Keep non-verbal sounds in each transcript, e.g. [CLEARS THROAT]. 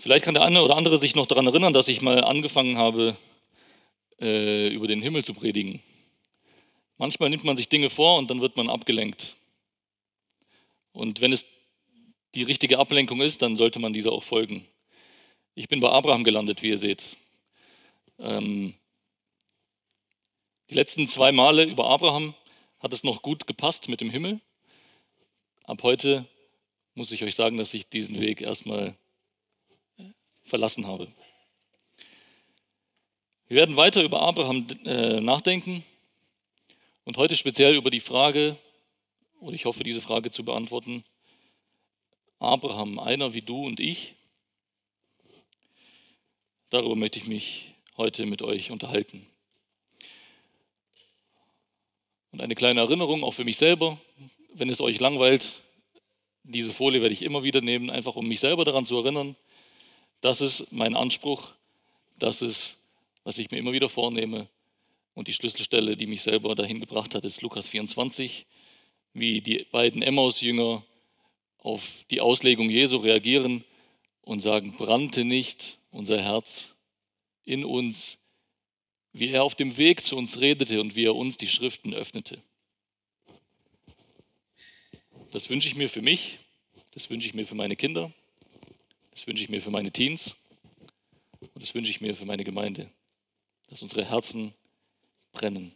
Vielleicht kann der eine oder andere sich noch daran erinnern, dass ich mal angefangen habe, äh, über den Himmel zu predigen. Manchmal nimmt man sich Dinge vor und dann wird man abgelenkt. Und wenn es die richtige Ablenkung ist, dann sollte man dieser auch folgen. Ich bin bei Abraham gelandet, wie ihr seht. Ähm, die letzten zwei Male über Abraham hat es noch gut gepasst mit dem Himmel. Ab heute muss ich euch sagen, dass ich diesen Weg erstmal verlassen habe. Wir werden weiter über Abraham äh, nachdenken und heute speziell über die Frage, und ich hoffe, diese Frage zu beantworten, Abraham, einer wie du und ich, darüber möchte ich mich heute mit euch unterhalten. Und eine kleine Erinnerung auch für mich selber, wenn es euch langweilt, diese Folie werde ich immer wieder nehmen, einfach um mich selber daran zu erinnern, das ist mein Anspruch, das ist, was ich mir immer wieder vornehme. Und die Schlüsselstelle, die mich selber dahin gebracht hat, ist Lukas 24, wie die beiden Emmaus-Jünger auf die Auslegung Jesu reagieren und sagen, brannte nicht unser Herz in uns, wie er auf dem Weg zu uns redete und wie er uns die Schriften öffnete. Das wünsche ich mir für mich, das wünsche ich mir für meine Kinder, das wünsche ich mir für meine Teens und das wünsche ich mir für meine Gemeinde, dass unsere Herzen brennen.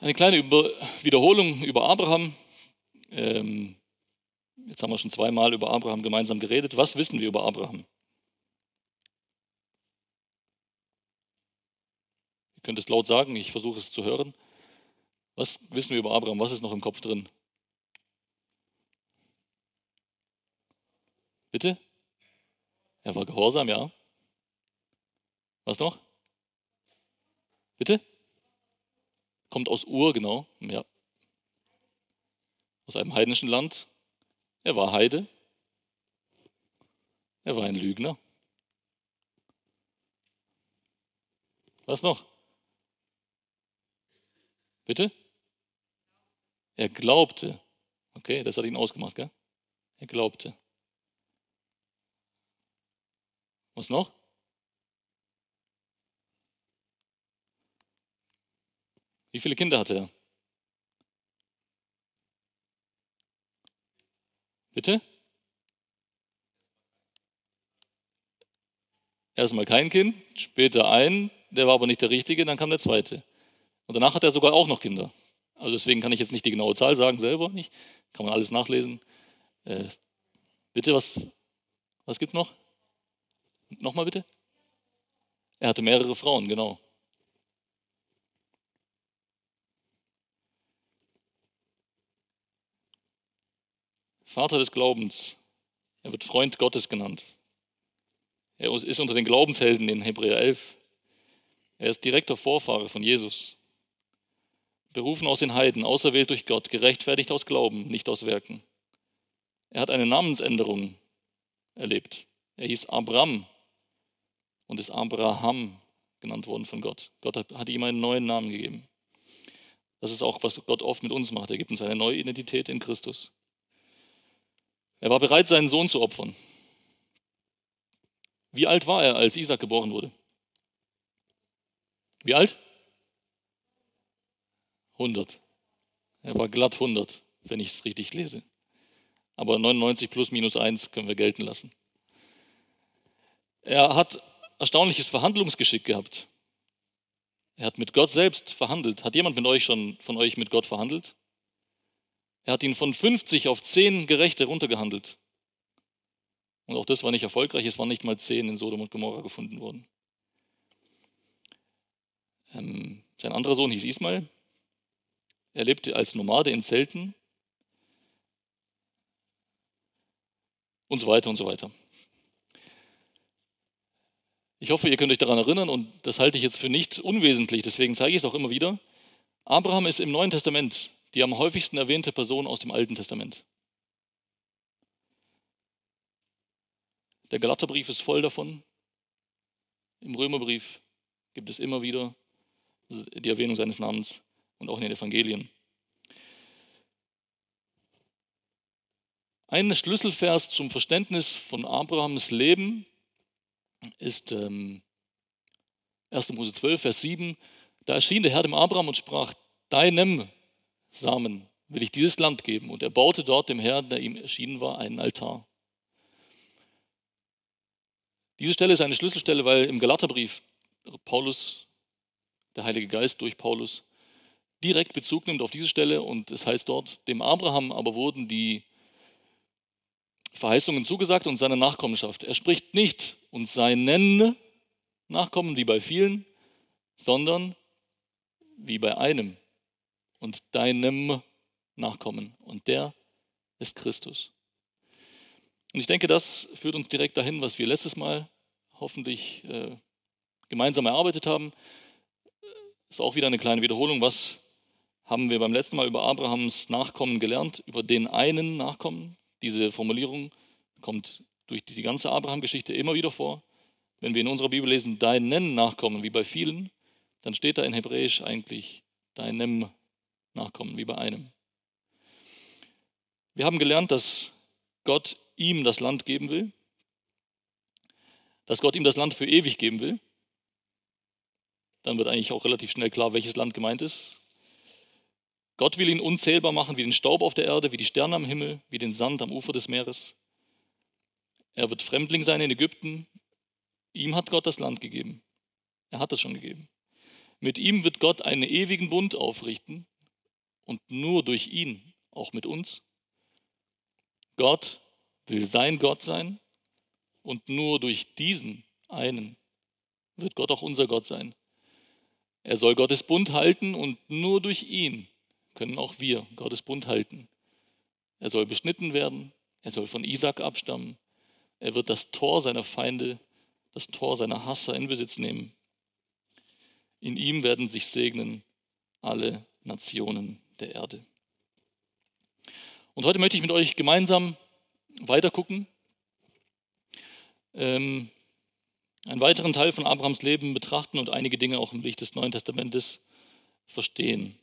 Eine kleine über Wiederholung über Abraham. Ähm, jetzt haben wir schon zweimal über Abraham gemeinsam geredet. Was wissen wir über Abraham? Ihr könnt es laut sagen, ich versuche es zu hören. Was wissen wir über Abraham? Was ist noch im Kopf drin? Bitte? Er war gehorsam, ja. Was noch? Bitte? Kommt aus Ur, genau. Ja. Aus einem heidnischen Land. Er war Heide. Er war ein Lügner. Was noch? Bitte? Er glaubte. Okay, das hat ihn ausgemacht, gell? Er glaubte. Was noch? Wie viele Kinder hatte er? Bitte? Erstmal kein Kind, später ein, der war aber nicht der Richtige, dann kam der zweite. Und danach hat er sogar auch noch Kinder. Also deswegen kann ich jetzt nicht die genaue Zahl sagen, selber nicht. Kann man alles nachlesen. Äh, bitte, was, was gibt's noch? Nochmal bitte? Er hatte mehrere Frauen, genau. Vater des Glaubens. Er wird Freund Gottes genannt. Er ist unter den Glaubenshelden in Hebräer 11. Er ist direkter Vorfahre von Jesus. Berufen aus den Heiden, auserwählt durch Gott, gerechtfertigt aus Glauben, nicht aus Werken. Er hat eine Namensänderung erlebt. Er hieß Abram, und ist Abraham genannt worden von Gott. Gott hat ihm einen neuen Namen gegeben. Das ist auch, was Gott oft mit uns macht. Er gibt uns eine neue Identität in Christus. Er war bereit, seinen Sohn zu opfern. Wie alt war er, als Isaac geboren wurde? Wie alt? 100. Er war glatt 100, wenn ich es richtig lese. Aber 99 plus minus 1 können wir gelten lassen. Er hat erstaunliches Verhandlungsgeschick gehabt. Er hat mit Gott selbst verhandelt. Hat jemand mit euch schon von euch mit Gott verhandelt? Er hat ihn von 50 auf 10 Gerechte runtergehandelt. Und auch das war nicht erfolgreich. Es waren nicht mal 10 in Sodom und Gomorra gefunden worden. Ähm, sein anderer Sohn hieß Ismael. Er lebte als Nomade in Zelten. Und so weiter und so weiter. Ich hoffe, ihr könnt euch daran erinnern und das halte ich jetzt für nicht unwesentlich, deswegen zeige ich es auch immer wieder. Abraham ist im Neuen Testament die am häufigsten erwähnte Person aus dem Alten Testament. Der Galaterbrief ist voll davon. Im Römerbrief gibt es immer wieder die Erwähnung seines Namens und auch in den Evangelien. Ein Schlüsselvers zum Verständnis von Abrahams Leben ist ähm, 1. Mose 12, Vers 7. Da erschien der Herr dem Abraham und sprach, deinem Samen will ich dieses Land geben. Und er baute dort dem Herrn, der ihm erschienen war, einen Altar. Diese Stelle ist eine Schlüsselstelle, weil im Galaterbrief Paulus, der Heilige Geist durch Paulus, direkt Bezug nimmt auf diese Stelle und es heißt dort, dem Abraham aber wurden die Verheißungen zugesagt und seine Nachkommenschaft. Er spricht nicht und seinen Nachkommen wie bei vielen, sondern wie bei einem und deinem Nachkommen. Und der ist Christus. Und ich denke, das führt uns direkt dahin, was wir letztes Mal hoffentlich äh, gemeinsam erarbeitet haben. Ist auch wieder eine kleine Wiederholung. Was haben wir beim letzten Mal über Abrahams Nachkommen gelernt? Über den einen Nachkommen. Diese Formulierung kommt durch die ganze Abraham-Geschichte immer wieder vor. Wenn wir in unserer Bibel lesen, deinen Nachkommen, wie bei vielen, dann steht da in Hebräisch eigentlich deinem Nachkommen, wie bei einem. Wir haben gelernt, dass Gott ihm das Land geben will, dass Gott ihm das Land für ewig geben will. Dann wird eigentlich auch relativ schnell klar, welches Land gemeint ist. Gott will ihn unzählbar machen wie den Staub auf der Erde, wie die Sterne am Himmel, wie den Sand am Ufer des Meeres. Er wird Fremdling sein in Ägypten. Ihm hat Gott das Land gegeben. Er hat es schon gegeben. Mit ihm wird Gott einen ewigen Bund aufrichten und nur durch ihn, auch mit uns. Gott will sein Gott sein und nur durch diesen einen wird Gott auch unser Gott sein. Er soll Gottes Bund halten und nur durch ihn können auch wir Gottes Bund halten. Er soll beschnitten werden, er soll von Isaac abstammen, er wird das Tor seiner Feinde, das Tor seiner Hasser in Besitz nehmen. In ihm werden sich segnen alle Nationen der Erde. Und heute möchte ich mit euch gemeinsam weitergucken, ähm, einen weiteren Teil von Abrahams Leben betrachten und einige Dinge auch im Licht des Neuen Testamentes verstehen.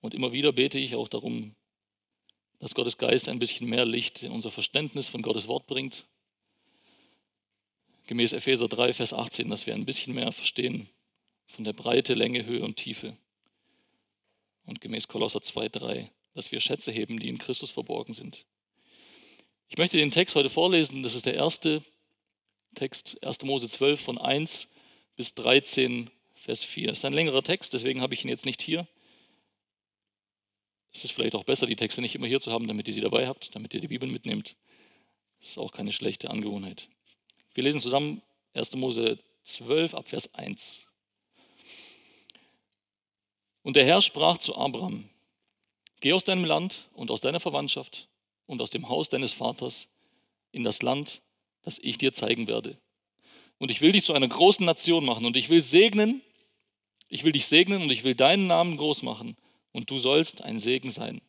Und immer wieder bete ich auch darum, dass Gottes Geist ein bisschen mehr Licht in unser Verständnis von Gottes Wort bringt. Gemäß Epheser 3, Vers 18, dass wir ein bisschen mehr verstehen von der Breite, Länge, Höhe und Tiefe. Und gemäß Kolosser 2, 3, dass wir Schätze heben, die in Christus verborgen sind. Ich möchte den Text heute vorlesen. Das ist der erste Text, 1. Mose 12 von 1 bis 13, Vers 4. Das ist ein längerer Text, deswegen habe ich ihn jetzt nicht hier. Es ist vielleicht auch besser, die Texte nicht immer hier zu haben, damit ihr sie dabei habt, damit ihr die Bibel mitnehmt. Das ist auch keine schlechte Angewohnheit. Wir lesen zusammen 1. Mose 12 ab Vers 1. Und der Herr sprach zu Abraham, geh aus deinem Land und aus deiner Verwandtschaft und aus dem Haus deines Vaters in das Land, das ich dir zeigen werde. Und ich will dich zu einer großen Nation machen und ich will segnen, ich will dich segnen und ich will deinen Namen groß machen und du sollst ein Segen sein.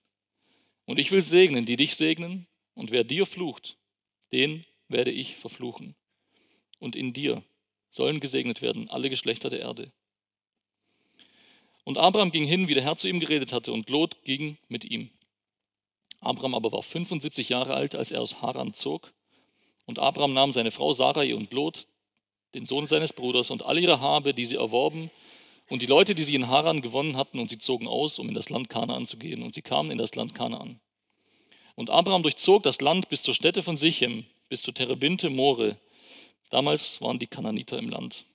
Und ich will segnen, die dich segnen und wer dir flucht, den werde ich verfluchen. Und in dir sollen gesegnet werden alle Geschlechter der Erde. Und Abraham ging hin, wie der Herr zu ihm geredet hatte, und Lot ging mit ihm. Abraham aber war 75 Jahre alt, als er aus Haran zog. Und Abraham nahm seine Frau Sarai und Lot, den Sohn seines Bruders, und all ihre Habe, die sie erworben, und die Leute, die sie in Haran gewonnen hatten, und sie zogen aus, um in das Land Kanaan zu gehen. Und sie kamen in das Land Kanaan. Und Abraham durchzog das Land bis zur Stätte von Sichem, bis zu Terebinte More. Damals waren die Kananiter im Land.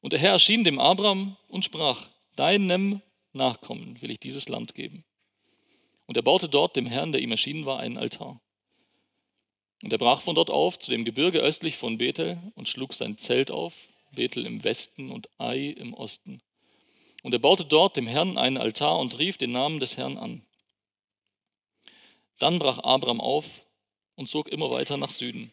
Und der Herr erschien dem Abraham und sprach, deinem Nachkommen will ich dieses Land geben. Und er baute dort dem Herrn, der ihm erschienen war, einen Altar. Und er brach von dort auf zu dem Gebirge östlich von Bethel und schlug sein Zelt auf, Bethel im Westen und Ai im Osten. Und er baute dort dem Herrn einen Altar und rief den Namen des Herrn an. Dann brach Abraham auf und zog immer weiter nach Süden.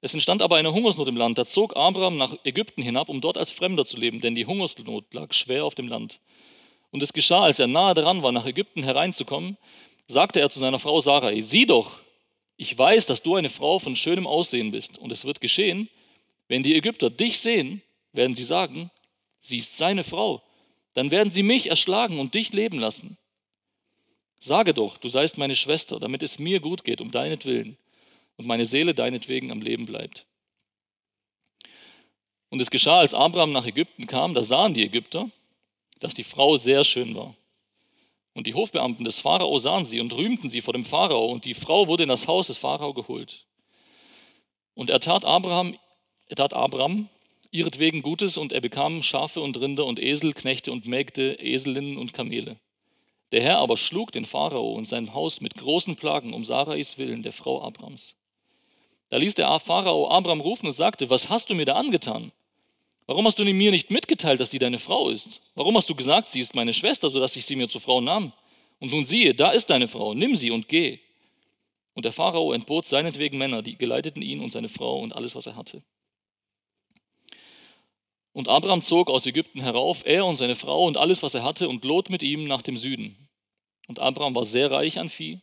Es entstand aber eine Hungersnot im Land. Da zog Abraham nach Ägypten hinab, um dort als Fremder zu leben, denn die Hungersnot lag schwer auf dem Land. Und es geschah, als er nahe dran war, nach Ägypten hereinzukommen, sagte er zu seiner Frau Sarai, sieh doch, ich weiß, dass du eine Frau von schönem Aussehen bist. Und es wird geschehen, wenn die Ägypter dich sehen, werden sie sagen, sie ist seine Frau. Dann werden sie mich erschlagen und dich leben lassen. Sage doch, du seist meine Schwester, damit es mir gut geht um deinetwillen und meine Seele deinetwegen am Leben bleibt. Und es geschah, als Abraham nach Ägypten kam, da sahen die Ägypter, dass die Frau sehr schön war. Und die Hofbeamten des Pharao sahen sie und rühmten sie vor dem Pharao, und die Frau wurde in das Haus des Pharao geholt. Und er tat Abraham, tat Abraham ihretwegen Gutes, und er bekam Schafe und Rinder und Esel, Knechte und Mägde, Eselinnen und Kamele. Der Herr aber schlug den Pharao und sein Haus mit großen Plagen um Sarais willen, der Frau Abrams. Da ließ der Pharao Abraham rufen und sagte, was hast du mir da angetan? Warum hast du mir nicht mitgeteilt, dass sie deine Frau ist? Warum hast du gesagt, sie ist meine Schwester, sodass ich sie mir zur Frau nahm? Und nun siehe, da ist deine Frau, nimm sie und geh. Und der Pharao entbot seinetwegen Männer, die geleiteten ihn und seine Frau und alles, was er hatte. Und Abraham zog aus Ägypten herauf, er und seine Frau und alles, was er hatte, und Lot mit ihm nach dem Süden. Und Abraham war sehr reich an Vieh,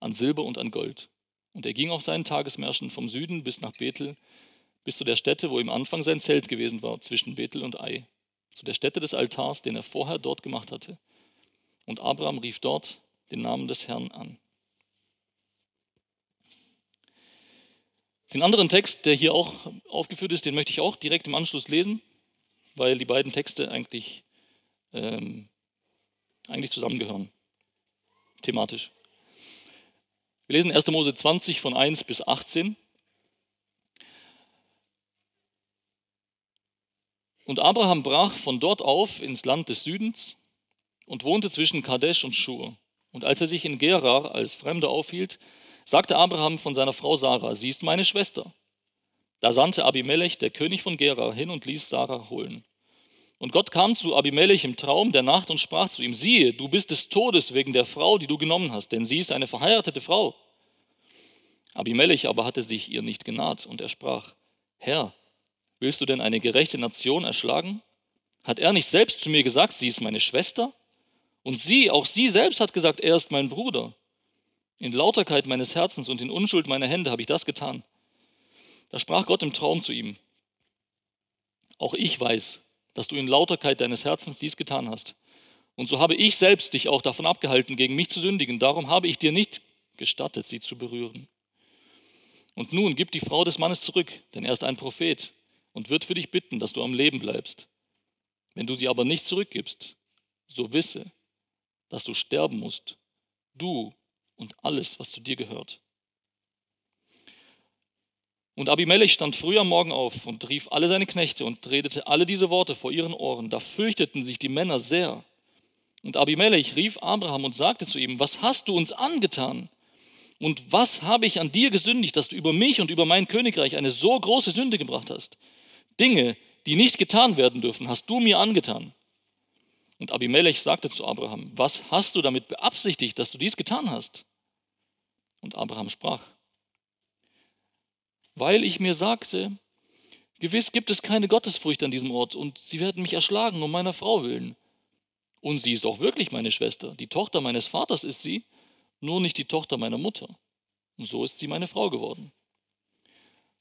an Silber und an Gold. Und er ging auf seinen Tagesmärschen vom Süden bis nach Bethel, bis zu der Stätte, wo im Anfang sein Zelt gewesen war, zwischen Bethel und Ai, zu der Stätte des Altars, den er vorher dort gemacht hatte. Und Abraham rief dort den Namen des Herrn an. Den anderen Text, der hier auch aufgeführt ist, den möchte ich auch direkt im Anschluss lesen, weil die beiden Texte eigentlich, ähm, eigentlich zusammengehören, thematisch. Wir lesen 1. Mose 20 von 1 bis 18. Und Abraham brach von dort auf ins Land des Südens und wohnte zwischen Kadesh und Schur. Und als er sich in Gerar als Fremder aufhielt, sagte Abraham von seiner Frau Sarah, sie ist meine Schwester. Da sandte Abimelech, der König von Gerar, hin und ließ Sarah holen. Und Gott kam zu Abimelech im Traum der Nacht und sprach zu ihm, siehe, du bist des Todes wegen der Frau, die du genommen hast, denn sie ist eine verheiratete Frau. Abimelech aber hatte sich ihr nicht genaht und er sprach, Herr, Willst du denn eine gerechte Nation erschlagen? Hat er nicht selbst zu mir gesagt, sie ist meine Schwester? Und sie, auch sie selbst hat gesagt, er ist mein Bruder. In Lauterkeit meines Herzens und in Unschuld meiner Hände habe ich das getan. Da sprach Gott im Traum zu ihm, auch ich weiß, dass du in Lauterkeit deines Herzens dies getan hast. Und so habe ich selbst dich auch davon abgehalten, gegen mich zu sündigen. Darum habe ich dir nicht gestattet, sie zu berühren. Und nun gib die Frau des Mannes zurück, denn er ist ein Prophet und wird für dich bitten, dass du am Leben bleibst. Wenn du sie aber nicht zurückgibst, so wisse, dass du sterben musst, du und alles, was zu dir gehört. Und Abimelech stand früh am Morgen auf und rief alle seine Knechte und redete alle diese Worte vor ihren Ohren. Da fürchteten sich die Männer sehr. Und Abimelech rief Abraham und sagte zu ihm, was hast du uns angetan? Und was habe ich an dir gesündigt, dass du über mich und über mein Königreich eine so große Sünde gebracht hast? Dinge, die nicht getan werden dürfen, hast du mir angetan. Und Abimelech sagte zu Abraham, was hast du damit beabsichtigt, dass du dies getan hast? Und Abraham sprach, weil ich mir sagte, gewiss gibt es keine Gottesfurcht an diesem Ort und sie werden mich erschlagen um meiner Frau willen. Und sie ist auch wirklich meine Schwester, die Tochter meines Vaters ist sie, nur nicht die Tochter meiner Mutter. Und so ist sie meine Frau geworden.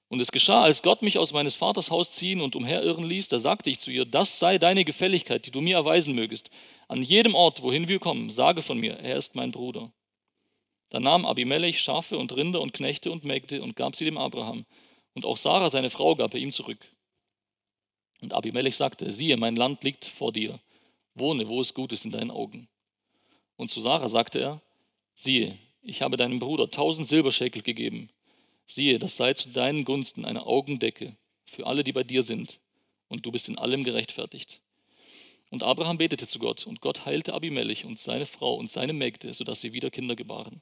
Und es geschah, als Gott mich aus meines Vaters Haus ziehen und umherirren ließ, da sagte ich zu ihr, das sei deine Gefälligkeit, die du mir erweisen mögest. An jedem Ort, wohin wir kommen, sage von mir, er ist mein Bruder. Da nahm Abimelech Schafe und Rinder und Knechte und Mägde und gab sie dem Abraham. Und auch Sarah, seine Frau, gab er ihm zurück. Und Abimelech sagte, siehe, mein Land liegt vor dir. Wohne, wo es gut ist in deinen Augen. Und zu Sarah sagte er, siehe, ich habe deinem Bruder tausend Silberschäkel gegeben Siehe, das sei zu deinen Gunsten eine Augendecke für alle, die bei dir sind, und du bist in allem gerechtfertigt. Und Abraham betete zu Gott, und Gott heilte Abimelech und seine Frau und seine Mägde, sodass sie wieder Kinder gebaren.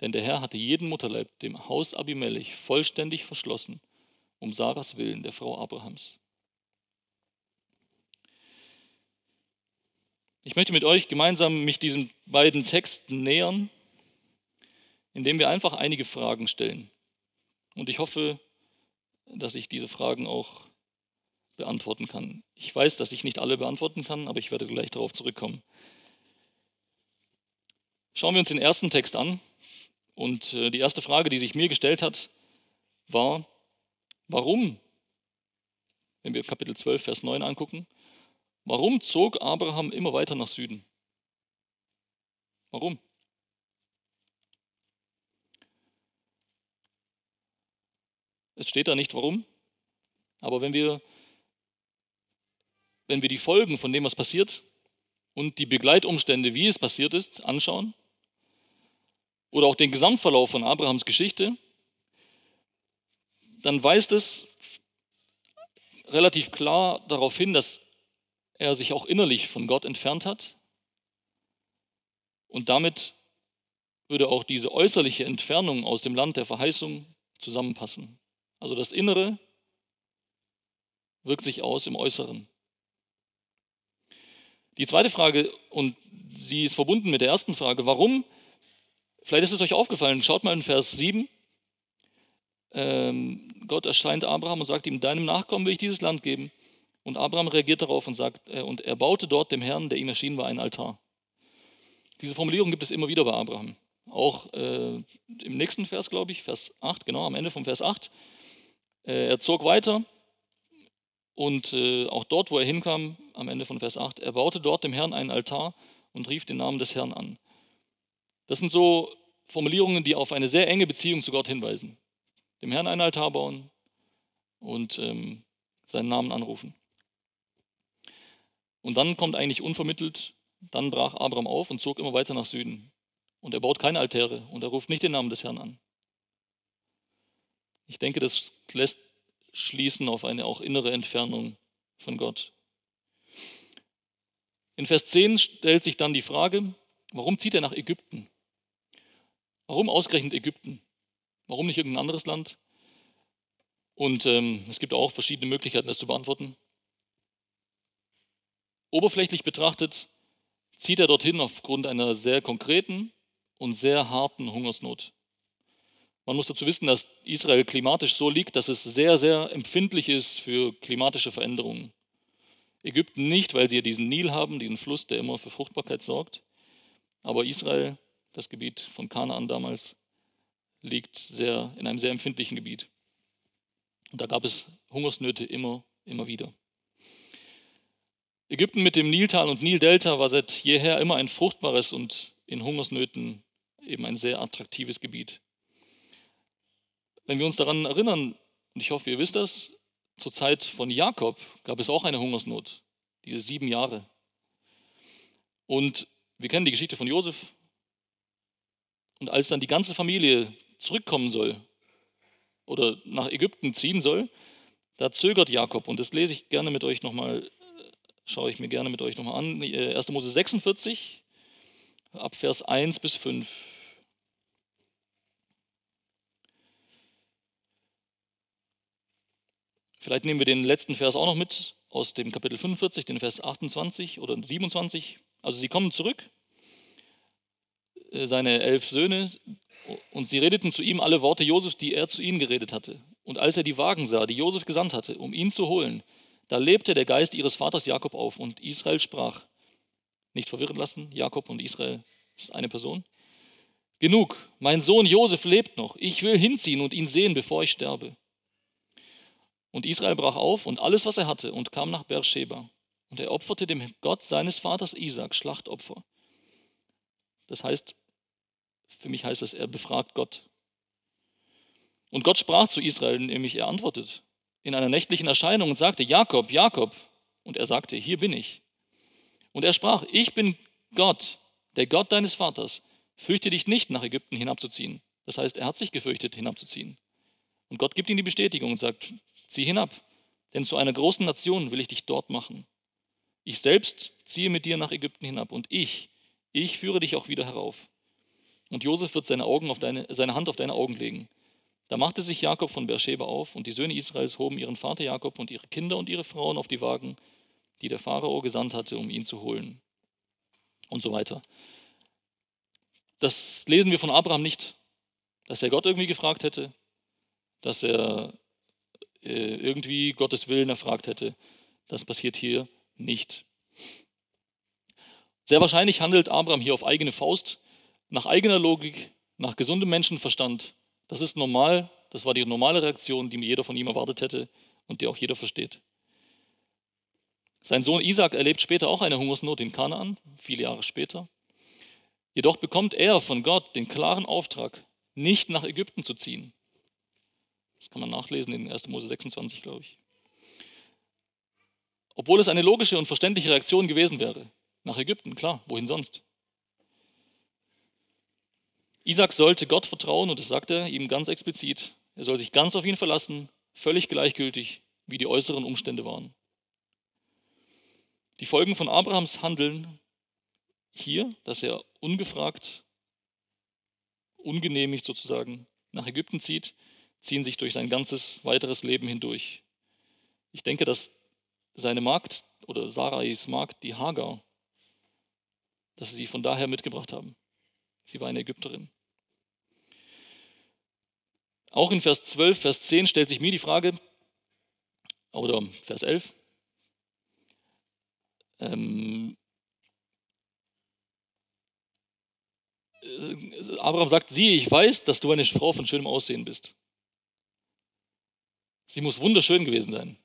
Denn der Herr hatte jeden Mutterleib dem Haus Abimelech vollständig verschlossen, um Sarahs Willen, der Frau Abrahams. Ich möchte mit euch gemeinsam mich diesen beiden Texten nähern, indem wir einfach einige Fragen stellen. Und ich hoffe, dass ich diese Fragen auch beantworten kann. Ich weiß, dass ich nicht alle beantworten kann, aber ich werde gleich darauf zurückkommen. Schauen wir uns den ersten Text an. Und äh, die erste Frage, die sich mir gestellt hat, war, warum, wenn wir Kapitel 12, Vers 9 angucken, warum zog Abraham immer weiter nach Süden? Warum? Es steht da nicht warum, aber wenn wir, wenn wir die Folgen von dem, was passiert und die Begleitumstände, wie es passiert ist, anschauen, oder auch den Gesamtverlauf von Abrahams Geschichte, dann weist es relativ klar darauf hin, dass er sich auch innerlich von Gott entfernt hat. Und damit würde auch diese äußerliche Entfernung aus dem Land der Verheißung zusammenpassen. Also das Innere wirkt sich aus im Äußeren. Die zweite Frage, und sie ist verbunden mit der ersten Frage, warum? Vielleicht ist es euch aufgefallen, schaut mal in Vers 7. Ähm, Gott erscheint Abraham und sagt ihm, deinem Nachkommen will ich dieses Land geben. Und Abraham reagiert darauf und sagt, äh, und er baute dort dem Herrn, der ihm erschienen war, einen Altar. Diese Formulierung gibt es immer wieder bei Abraham. Auch äh, im nächsten Vers, glaube ich, Vers 8, genau, am Ende vom Vers 8. Äh, er zog weiter und äh, auch dort, wo er hinkam, am Ende von Vers 8, er baute dort dem Herrn einen Altar und rief den Namen des Herrn an. Das sind so Formulierungen, die auf eine sehr enge Beziehung zu Gott hinweisen. Dem Herrn einen Altar bauen und ähm, seinen Namen anrufen. Und dann kommt eigentlich unvermittelt, dann brach Abraham auf und zog immer weiter nach Süden. Und er baut keine Altäre und er ruft nicht den Namen des Herrn an. Ich denke, das lässt schließen auf eine auch innere Entfernung von Gott. In Vers 10 stellt sich dann die Frage, warum zieht er nach Ägypten? Warum ausgerechnet Ägypten? Warum nicht irgendein anderes Land? Und ähm, es gibt auch verschiedene Möglichkeiten, das zu beantworten. Oberflächlich betrachtet zieht er dorthin aufgrund einer sehr konkreten und sehr harten Hungersnot. Man muss dazu wissen, dass Israel klimatisch so liegt, dass es sehr, sehr empfindlich ist für klimatische Veränderungen. Ägypten nicht, weil sie ja diesen Nil haben, diesen Fluss, der immer für Fruchtbarkeit sorgt. Aber Israel, das Gebiet von Kanaan damals, liegt sehr, in einem sehr empfindlichen Gebiet. Und da gab es Hungersnöte immer, immer wieder. Ägypten mit dem Niltal und Nildelta war seit jeher immer ein fruchtbares und in Hungersnöten eben ein sehr attraktives Gebiet. Wenn wir uns daran erinnern, und ich hoffe, ihr wisst das, zur Zeit von Jakob gab es auch eine Hungersnot, diese sieben Jahre. Und wir kennen die Geschichte von Josef. Und als dann die ganze Familie zurückkommen soll oder nach Ägypten ziehen soll, da zögert Jakob. Und das lese ich gerne mit euch nochmal schaue ich mir gerne mit euch nochmal an. 1. Äh, Mose 46, ab Vers 1 bis 5. Vielleicht nehmen wir den letzten Vers auch noch mit aus dem Kapitel 45, den Vers 28 oder 27. Also sie kommen zurück, äh, seine elf Söhne, und sie redeten zu ihm alle Worte Josef, die er zu ihnen geredet hatte. Und als er die Wagen sah, die Josef gesandt hatte, um ihn zu holen, da lebte der Geist ihres Vaters Jakob auf und Israel sprach, nicht verwirren lassen, Jakob und Israel ist eine Person. Genug, mein Sohn Josef lebt noch, ich will hinziehen und ihn sehen, bevor ich sterbe. Und Israel brach auf und alles, was er hatte, und kam nach Beersheba. Und er opferte dem Gott seines Vaters Isaac Schlachtopfer. Das heißt, für mich heißt es, er befragt Gott. Und Gott sprach zu Israel, nämlich er antwortet in einer nächtlichen Erscheinung und sagte, Jakob, Jakob. Und er sagte, hier bin ich. Und er sprach, ich bin Gott, der Gott deines Vaters. Fürchte dich nicht, nach Ägypten hinabzuziehen. Das heißt, er hat sich gefürchtet, hinabzuziehen. Und Gott gibt ihm die Bestätigung und sagt, zieh hinab, denn zu einer großen Nation will ich dich dort machen. Ich selbst ziehe mit dir nach Ägypten hinab und ich, ich führe dich auch wieder herauf. Und Josef wird seine, Augen auf deine, seine Hand auf deine Augen legen. Da machte sich Jakob von Beersheba auf, und die Söhne Israels hoben ihren Vater Jakob und ihre Kinder und ihre Frauen auf die Wagen, die der Pharao gesandt hatte, um ihn zu holen. Und so weiter. Das lesen wir von Abraham nicht, dass er Gott irgendwie gefragt hätte, dass er äh, irgendwie Gottes Willen erfragt hätte. Das passiert hier nicht. Sehr wahrscheinlich handelt Abraham hier auf eigene Faust, nach eigener Logik, nach gesundem Menschenverstand das ist normal, das war die normale Reaktion, die jeder von ihm erwartet hätte und die auch jeder versteht. Sein Sohn Isaac erlebt später auch eine Hungersnot in Kanaan, viele Jahre später. Jedoch bekommt er von Gott den klaren Auftrag, nicht nach Ägypten zu ziehen. Das kann man nachlesen in 1. Mose 26, glaube ich. Obwohl es eine logische und verständliche Reaktion gewesen wäre. Nach Ägypten, klar, wohin sonst? Isaac sollte Gott vertrauen und das sagt er ihm ganz explizit. Er soll sich ganz auf ihn verlassen, völlig gleichgültig, wie die äußeren Umstände waren. Die Folgen von Abrahams Handeln hier, dass er ungefragt, ungenehmigt sozusagen nach Ägypten zieht, ziehen sich durch sein ganzes weiteres Leben hindurch. Ich denke, dass seine Magd oder Sarais Magd, die Hagar, dass sie sie von daher mitgebracht haben. Sie war eine Ägypterin. Auch in Vers 12, Vers 10 stellt sich mir die Frage, oder Vers 11, ähm, Abraham sagt, siehe, ich weiß, dass du eine Frau von schönem Aussehen bist. Sie muss wunderschön gewesen sein.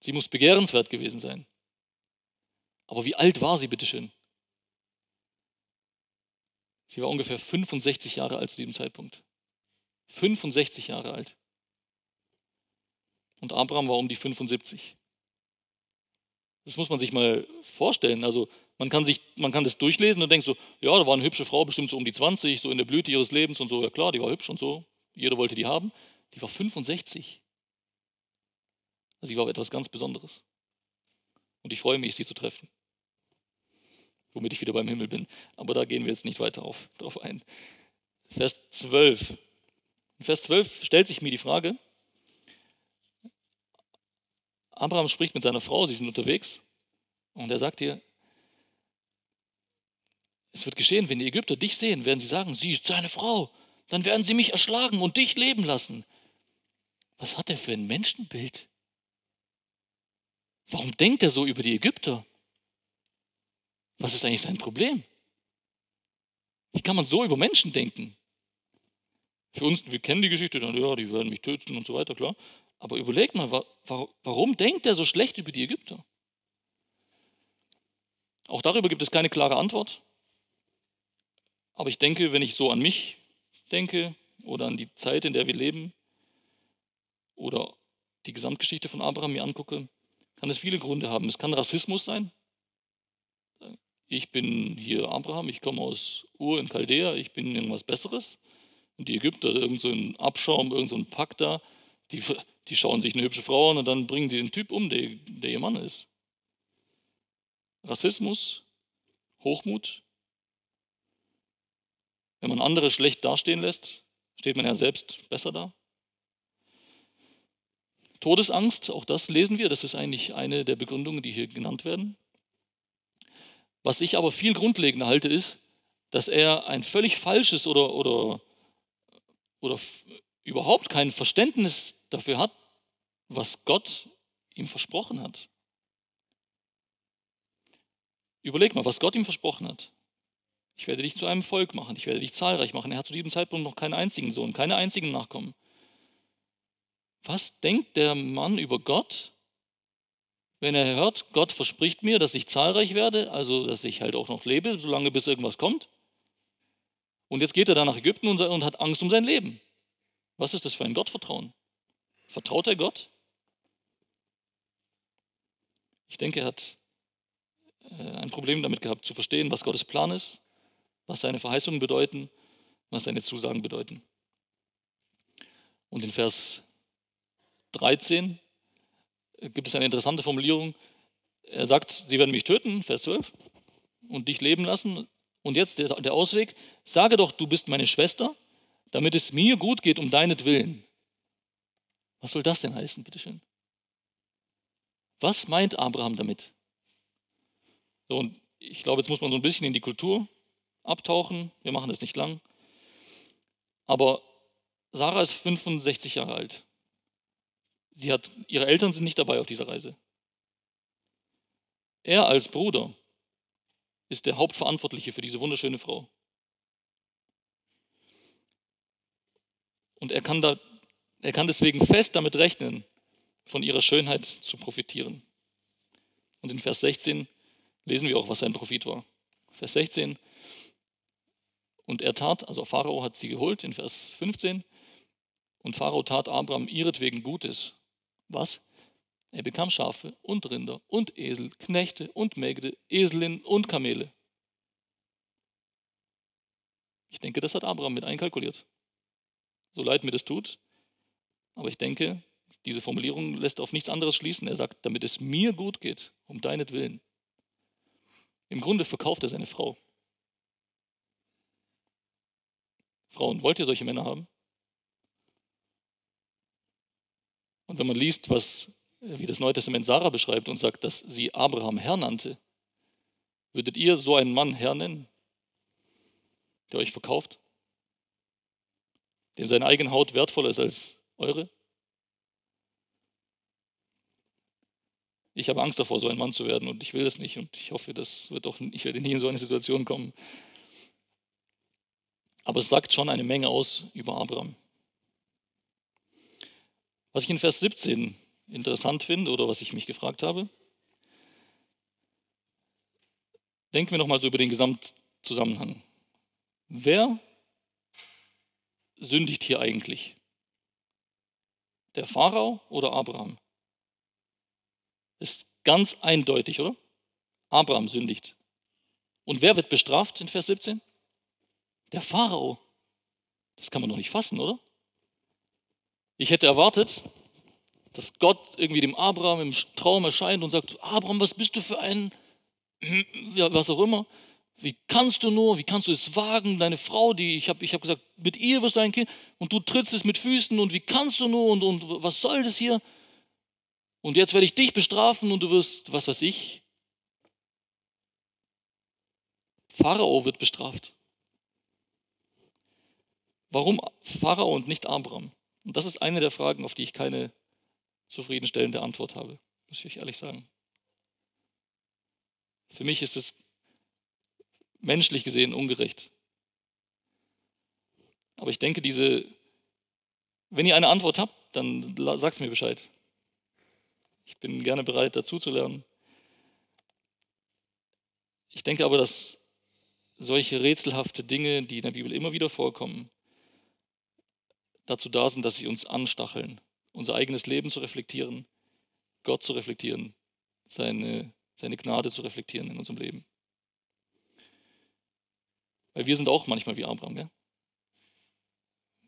Sie muss begehrenswert gewesen sein. Aber wie alt war sie, bitteschön? Sie war ungefähr 65 Jahre alt zu diesem Zeitpunkt. 65 Jahre alt. Und Abraham war um die 75. Das muss man sich mal vorstellen. Also man kann, sich, man kann das durchlesen und denkt so, ja, da war eine hübsche Frau, bestimmt so um die 20, so in der Blüte ihres Lebens und so. Ja klar, die war hübsch und so. Jeder wollte die haben. Die war 65. Also sie war etwas ganz Besonderes. Und ich freue mich, sie zu treffen. Womit ich wieder beim Himmel bin. Aber da gehen wir jetzt nicht weiter auf, drauf ein. Vers 12. In Vers 12 stellt sich mir die Frage, Abraham spricht mit seiner Frau, sie sind unterwegs, und er sagt ihr, es wird geschehen, wenn die Ägypter dich sehen, werden sie sagen, sie ist seine Frau. Dann werden sie mich erschlagen und dich leben lassen. Was hat er für ein Menschenbild? Warum denkt er so über die Ägypter? Was ist eigentlich sein Problem? Wie kann man so über Menschen denken? Für uns, wir kennen die Geschichte, dann, ja, die werden mich töten und so weiter, klar. Aber überlegt mal, warum denkt er so schlecht über die Ägypter? Auch darüber gibt es keine klare Antwort. Aber ich denke, wenn ich so an mich denke oder an die Zeit, in der wir leben oder die Gesamtgeschichte von Abraham mir angucke, kann es viele Gründe haben. Es kann Rassismus sein. Ich bin hier Abraham, ich komme aus Ur in Chaldea, ich bin irgendwas Besseres. Und die Ägypter, irgend so Abschaum, irgend so Pakt da, die, die schauen sich eine hübsche Frau an und dann bringen sie den Typ um, der, der ihr Mann ist. Rassismus, Hochmut, wenn man andere schlecht dastehen lässt, steht man ja selbst besser da. Todesangst, auch das lesen wir, das ist eigentlich eine der Begründungen, die hier genannt werden. Was ich aber viel grundlegender halte, ist, dass er ein völlig falsches oder, oder, oder überhaupt kein Verständnis dafür hat, was Gott ihm versprochen hat. Überleg mal, was Gott ihm versprochen hat. Ich werde dich zu einem Volk machen, ich werde dich zahlreich machen. Er hat zu diesem Zeitpunkt noch keinen einzigen Sohn, keine einzigen Nachkommen. Was denkt der Mann über Gott, wenn er hört, Gott verspricht mir, dass ich zahlreich werde, also dass ich halt auch noch lebe, solange bis irgendwas kommt? Und jetzt geht er da nach Ägypten und, hat Angst um sein Leben. Was ist das für ein Gottvertrauen? Vertraut er Gott? Ich denke, er hat äh, ein Problem damit gehabt zu verstehen, was Gottes Plan ist was seine Verheißungen bedeuten, was seine Zusagen bedeuten. Und in Vers 13 gibt es eine interessante Formulierung. Er sagt, sie werden mich töten, Vers 12, und dich leben lassen. Und jetzt der, der Ausweg, sage doch, du bist meine Schwester, damit es mir gut geht um deinetwillen. Was soll das denn heißen, bitteschön? Was meint Abraham damit? So, und ich glaube, jetzt muss man so ein bisschen in die Kultur abtauchen. Wir machen das nicht lang. Aber Sarah ist 65 Jahre alt. Sie hat, ihre Eltern sind nicht dabei auf dieser Reise. Er als Bruder ist der Hauptverantwortliche für diese wunderschöne Frau. Und er kann, da, er kann deswegen fest damit rechnen, von ihrer Schönheit zu profitieren. Und in Vers 16 lesen wir auch, was sein Profit war. Vers 16, und er tat, also Pharao hat sie geholt in Vers 15. Und Pharao tat Abraham ihretwegen Gutes. Was? Er bekam Schafe und Rinder und Esel, Knechte und Mägde, Eselinnen und Kamele. Ich denke, das hat Abraham mit einkalkuliert. So leid mir das tut, aber ich denke, diese Formulierung lässt auf nichts anderes schließen. Er sagt, damit es mir gut geht, um deinetwillen. Im Grunde verkauft er seine Frau. Frauen, wollt ihr solche Männer haben? Und wenn man liest, was, wie das Neue Testament Sarah beschreibt und sagt, dass sie Abraham Herr nannte, würdet ihr so einen Mann Herr nennen, der euch verkauft? Dem seine eigene Haut wertvoller ist als eure? Ich habe Angst davor, so ein Mann zu werden und ich will das nicht und ich hoffe, das wird auch, ich werde nie in so eine Situation kommen. Aber es sagt schon eine Menge aus über Abraham. Was ich in Vers 17 interessant finde oder was ich mich gefragt habe, denken wir nochmal so über den Gesamtzusammenhang. Wer sündigt hier eigentlich? Der Pharao oder Abraham? Ist ganz eindeutig, oder? Abraham sündigt. Und wer wird bestraft in Vers 17? Der Pharao. Das kann man doch nicht fassen, oder? Ich hätte erwartet, dass Gott irgendwie dem Abraham im Traum erscheint und sagt, Abraham, was bist du für ein, [CLEARS THROAT] ja, was auch immer. Wie kannst du nur, wie kannst du es wagen, deine Frau, die, ich habe ich hab gesagt, mit ihr wirst du ein Kind und du trittst es mit Füßen und wie kannst du nur und, und was soll das hier? Und jetzt werde ich dich bestrafen und du wirst, was weiß ich, Pharao wird bestraft. Warum Pharao und nicht Abraham? Und das ist eine der Fragen, auf die ich keine zufriedenstellende Antwort habe, muss ich euch ehrlich sagen. Für mich ist es menschlich gesehen ungerecht. Aber ich denke, diese, wenn ihr eine Antwort habt, dann sagt mir Bescheid. Ich bin gerne bereit, dazu zu lernen. Ich denke aber, dass solche rätselhafte Dinge, die in der Bibel immer wieder vorkommen, dazu da sind, dass sie uns anstacheln, unser eigenes Leben zu reflektieren, Gott zu reflektieren, seine, seine Gnade zu reflektieren in unserem Leben. Weil wir sind auch manchmal wie Abraham. Gell?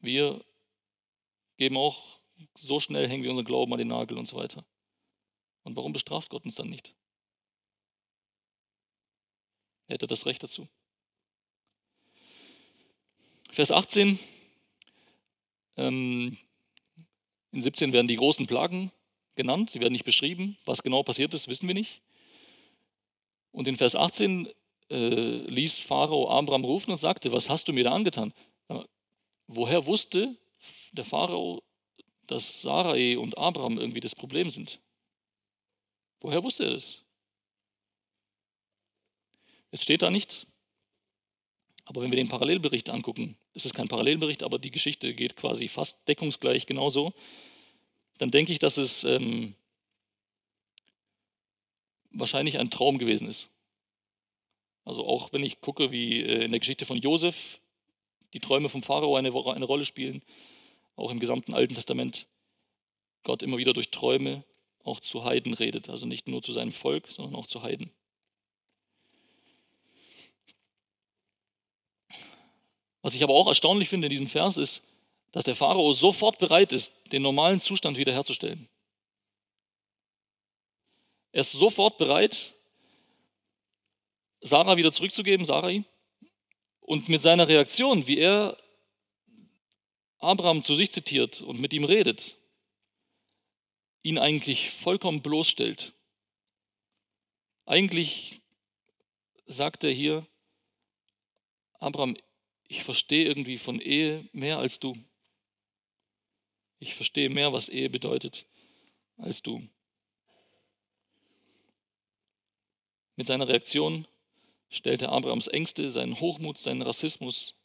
Wir geben auch so schnell, hängen wir unseren Glauben an den Nagel und so weiter. Und warum bestraft Gott uns dann nicht? Er hätte das Recht dazu. Vers 18. Ähm, in 17 werden die großen Plagen genannt. Sie werden nicht beschrieben. Was genau passiert ist, wissen wir nicht. Und in Vers 18 äh, ließ Pharao Abraham rufen und sagte, was hast du mir da angetan? Woher wusste der Pharao, dass Sarai und Abraham irgendwie das Problem sind? Woher wusste er das? Es steht da nicht. Aber wenn wir den Parallelbericht angucken, es ist kein Parallelbericht, aber die Geschichte geht quasi fast deckungsgleich genauso, dann denke ich, dass es ähm, wahrscheinlich ein Traum gewesen ist. Also auch wenn ich gucke, wie äh, in der Geschichte von Josef die Träume vom Pharao eine, eine Rolle spielen, auch im gesamten Alten Testament, Gott immer wieder durch Träume auch zu Heiden redet, also nicht nur zu seinem Volk, sondern auch zu Heiden. Was ich aber auch erstaunlich finde in diesem Vers ist, dass der Pharao sofort bereit ist, den normalen Zustand wiederherzustellen. Er ist sofort bereit, Sarah wieder zurückzugeben, Sarai, und mit seiner Reaktion, wie er Abraham zu sich zitiert und mit ihm redet, ihn eigentlich vollkommen bloßstellt. Eigentlich sagt er hier, Abraham, ich verstehe irgendwie von Ehe mehr als du. Ich verstehe mehr, was Ehe bedeutet, als du. Mit seiner Reaktion stellt er Abrahams Ängste, seinen Hochmut, seinen Rassismus,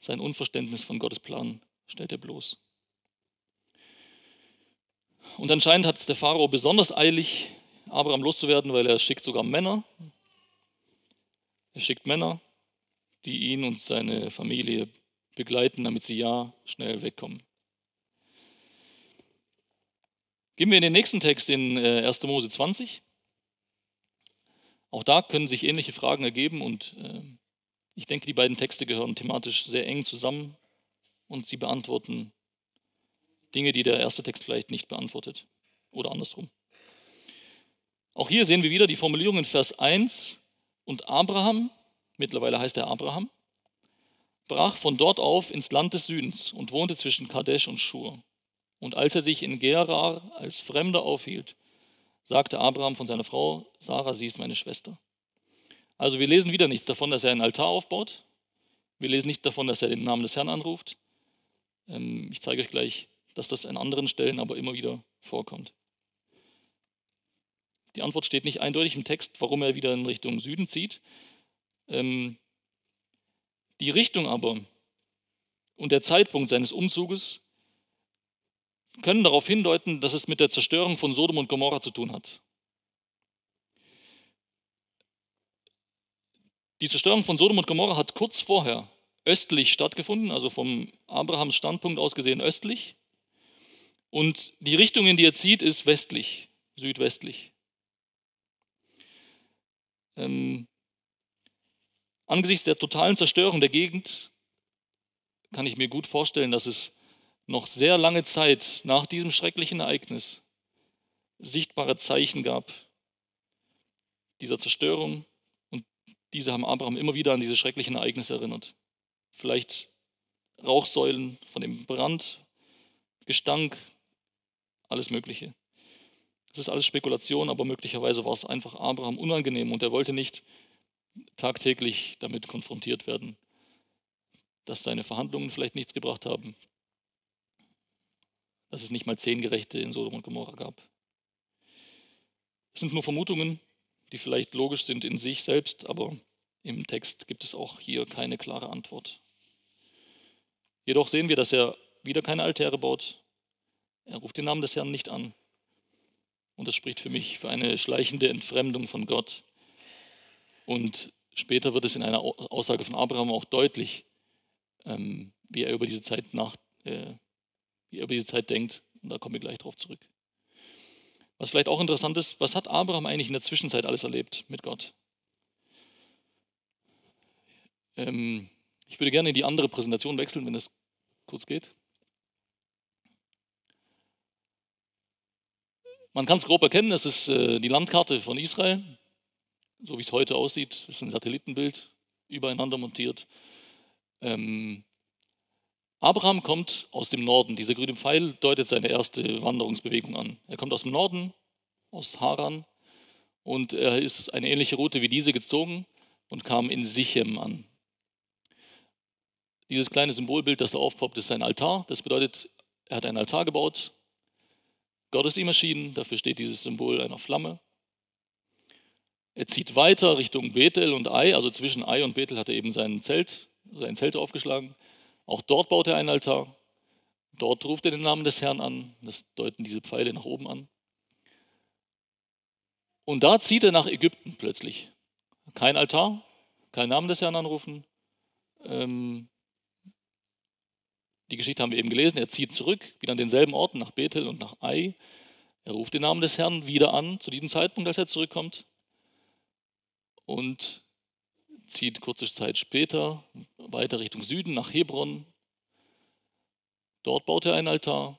sein Unverständnis von Gottes Plan, stellt er bloß. Und anscheinend hat es der Pharao besonders eilig, Abraham loszuwerden, weil er schickt sogar Männer. Er schickt Männer, die ihn und seine Familie begleiten, damit sie ja schnell wegkommen. Gehen wir in den nächsten Text in 1. Äh, Mose 20. Auch da können sich ähnliche Fragen ergeben und äh, ich denke, die beiden Texte gehören thematisch sehr eng zusammen und sie beantworten Dinge, die der erste Text vielleicht nicht beantwortet oder andersrum. Auch hier sehen wir wieder die Formulierung in Vers 1 und Abraham, mittlerweile heißt er Abraham, brach von dort auf ins Land des Südens und wohnte zwischen Kadesh und Schur. Und als er sich in Gerar als Fremder aufhielt, sagte Abraham von seiner Frau, Sarah, sie ist meine Schwester. Also wir lesen wieder nichts davon, dass er einen Altar aufbaut. Wir lesen nicht davon, dass er den Namen des Herrn anruft. Ähm, ich zeige euch gleich, dass das an anderen Stellen aber immer wieder vorkommt. Die Antwort steht nicht eindeutig im Text, warum er wieder in Richtung Süden zieht. Ähm, die Richtung aber und der Zeitpunkt seines Umzuges können darauf hindeuten, dass es mit der Zerstörung von Sodom und Gomorra zu tun hat. Die Zerstörung von Sodom und Gomorra hat kurz vorher östlich stattgefunden, also vom Abrahams Standpunkt aus gesehen östlich. Und die Richtung, in die er zieht, ist westlich, südwestlich. Ähm, angesichts der totalen Zerstörung der Gegend kann ich mir gut vorstellen, dass es noch sehr lange Zeit nach diesem schrecklichen Ereignis sichtbare Zeichen gab dieser Zerstörung und diese haben Abraham immer wieder an diese schrecklichen Ereignisse erinnert. Vielleicht Rauchsäulen von dem Brand, Gestank, alles Mögliche. Das ist alles Spekulation, aber möglicherweise war es einfach Abraham unangenehm und er wollte nicht tagtäglich damit konfrontiert werden, dass seine Verhandlungen vielleicht nichts gebracht haben, dass es nicht mal zehn Gerechte in Sodom und Gomorra gab. Es sind nur Vermutungen, die vielleicht logisch sind in sich selbst, aber im Text gibt es auch hier keine klare Antwort. Jedoch sehen wir, dass er wieder keine Altäre baut. Er ruft den Namen des Herrn nicht an. Und das spricht für mich für eine schleichende Entfremdung von Gott. Und später wird es in einer Aussage von Abraham auch deutlich, ähm, wie er über diese Zeit nach, äh, wie er über diese Zeit denkt. Und da kommen wir gleich drauf zurück. Was vielleicht auch interessant ist, was hat Abraham eigentlich in der Zwischenzeit alles erlebt mit Gott? Ähm, ich würde gerne in die andere Präsentation wechseln, wenn es kurz geht. Man kann es grob erkennen, es ist äh, die Landkarte von Israel, so wie es heute aussieht. Ist ein Satellitenbild, übereinander montiert. Ähm, Abraham kommt aus dem Norden. Dieser grüne Pfeil deutet seine erste Wanderungsbewegung an. Er kommt aus dem Norden, aus Haran, und er ist eine ähnliche Route wie diese gezogen und kam in Sichem an. Dieses kleine Symbolbild, das da aufpoppt, ist sein Altar. Das bedeutet, er hat einen Altar gebaut. Gott ist ihm erschienen. Dafür steht dieses Symbol einer Flamme. Er zieht weiter Richtung Bethel und Ai. Also zwischen Ai und Bethel hat er eben sein Zelt, sein Zelt aufgeschlagen. Auch dort baut er einen Altar. Dort ruft er den Namen des Herrn an. Das deuten diese Pfeile nach oben an. Und da zieht er nach Ägypten plötzlich. Kein Altar, kein Namen des Herrn anrufen. Ähm, die Geschichte haben wir eben gelesen. Er zieht zurück, wieder an denselben Orten, nach Bethel und nach Ai. Er ruft den Namen des Herrn wieder an, zu diesem Zeitpunkt, als er zurückkommt. Und zieht kurze Zeit später weiter Richtung Süden, nach Hebron. Dort baut er einen Altar.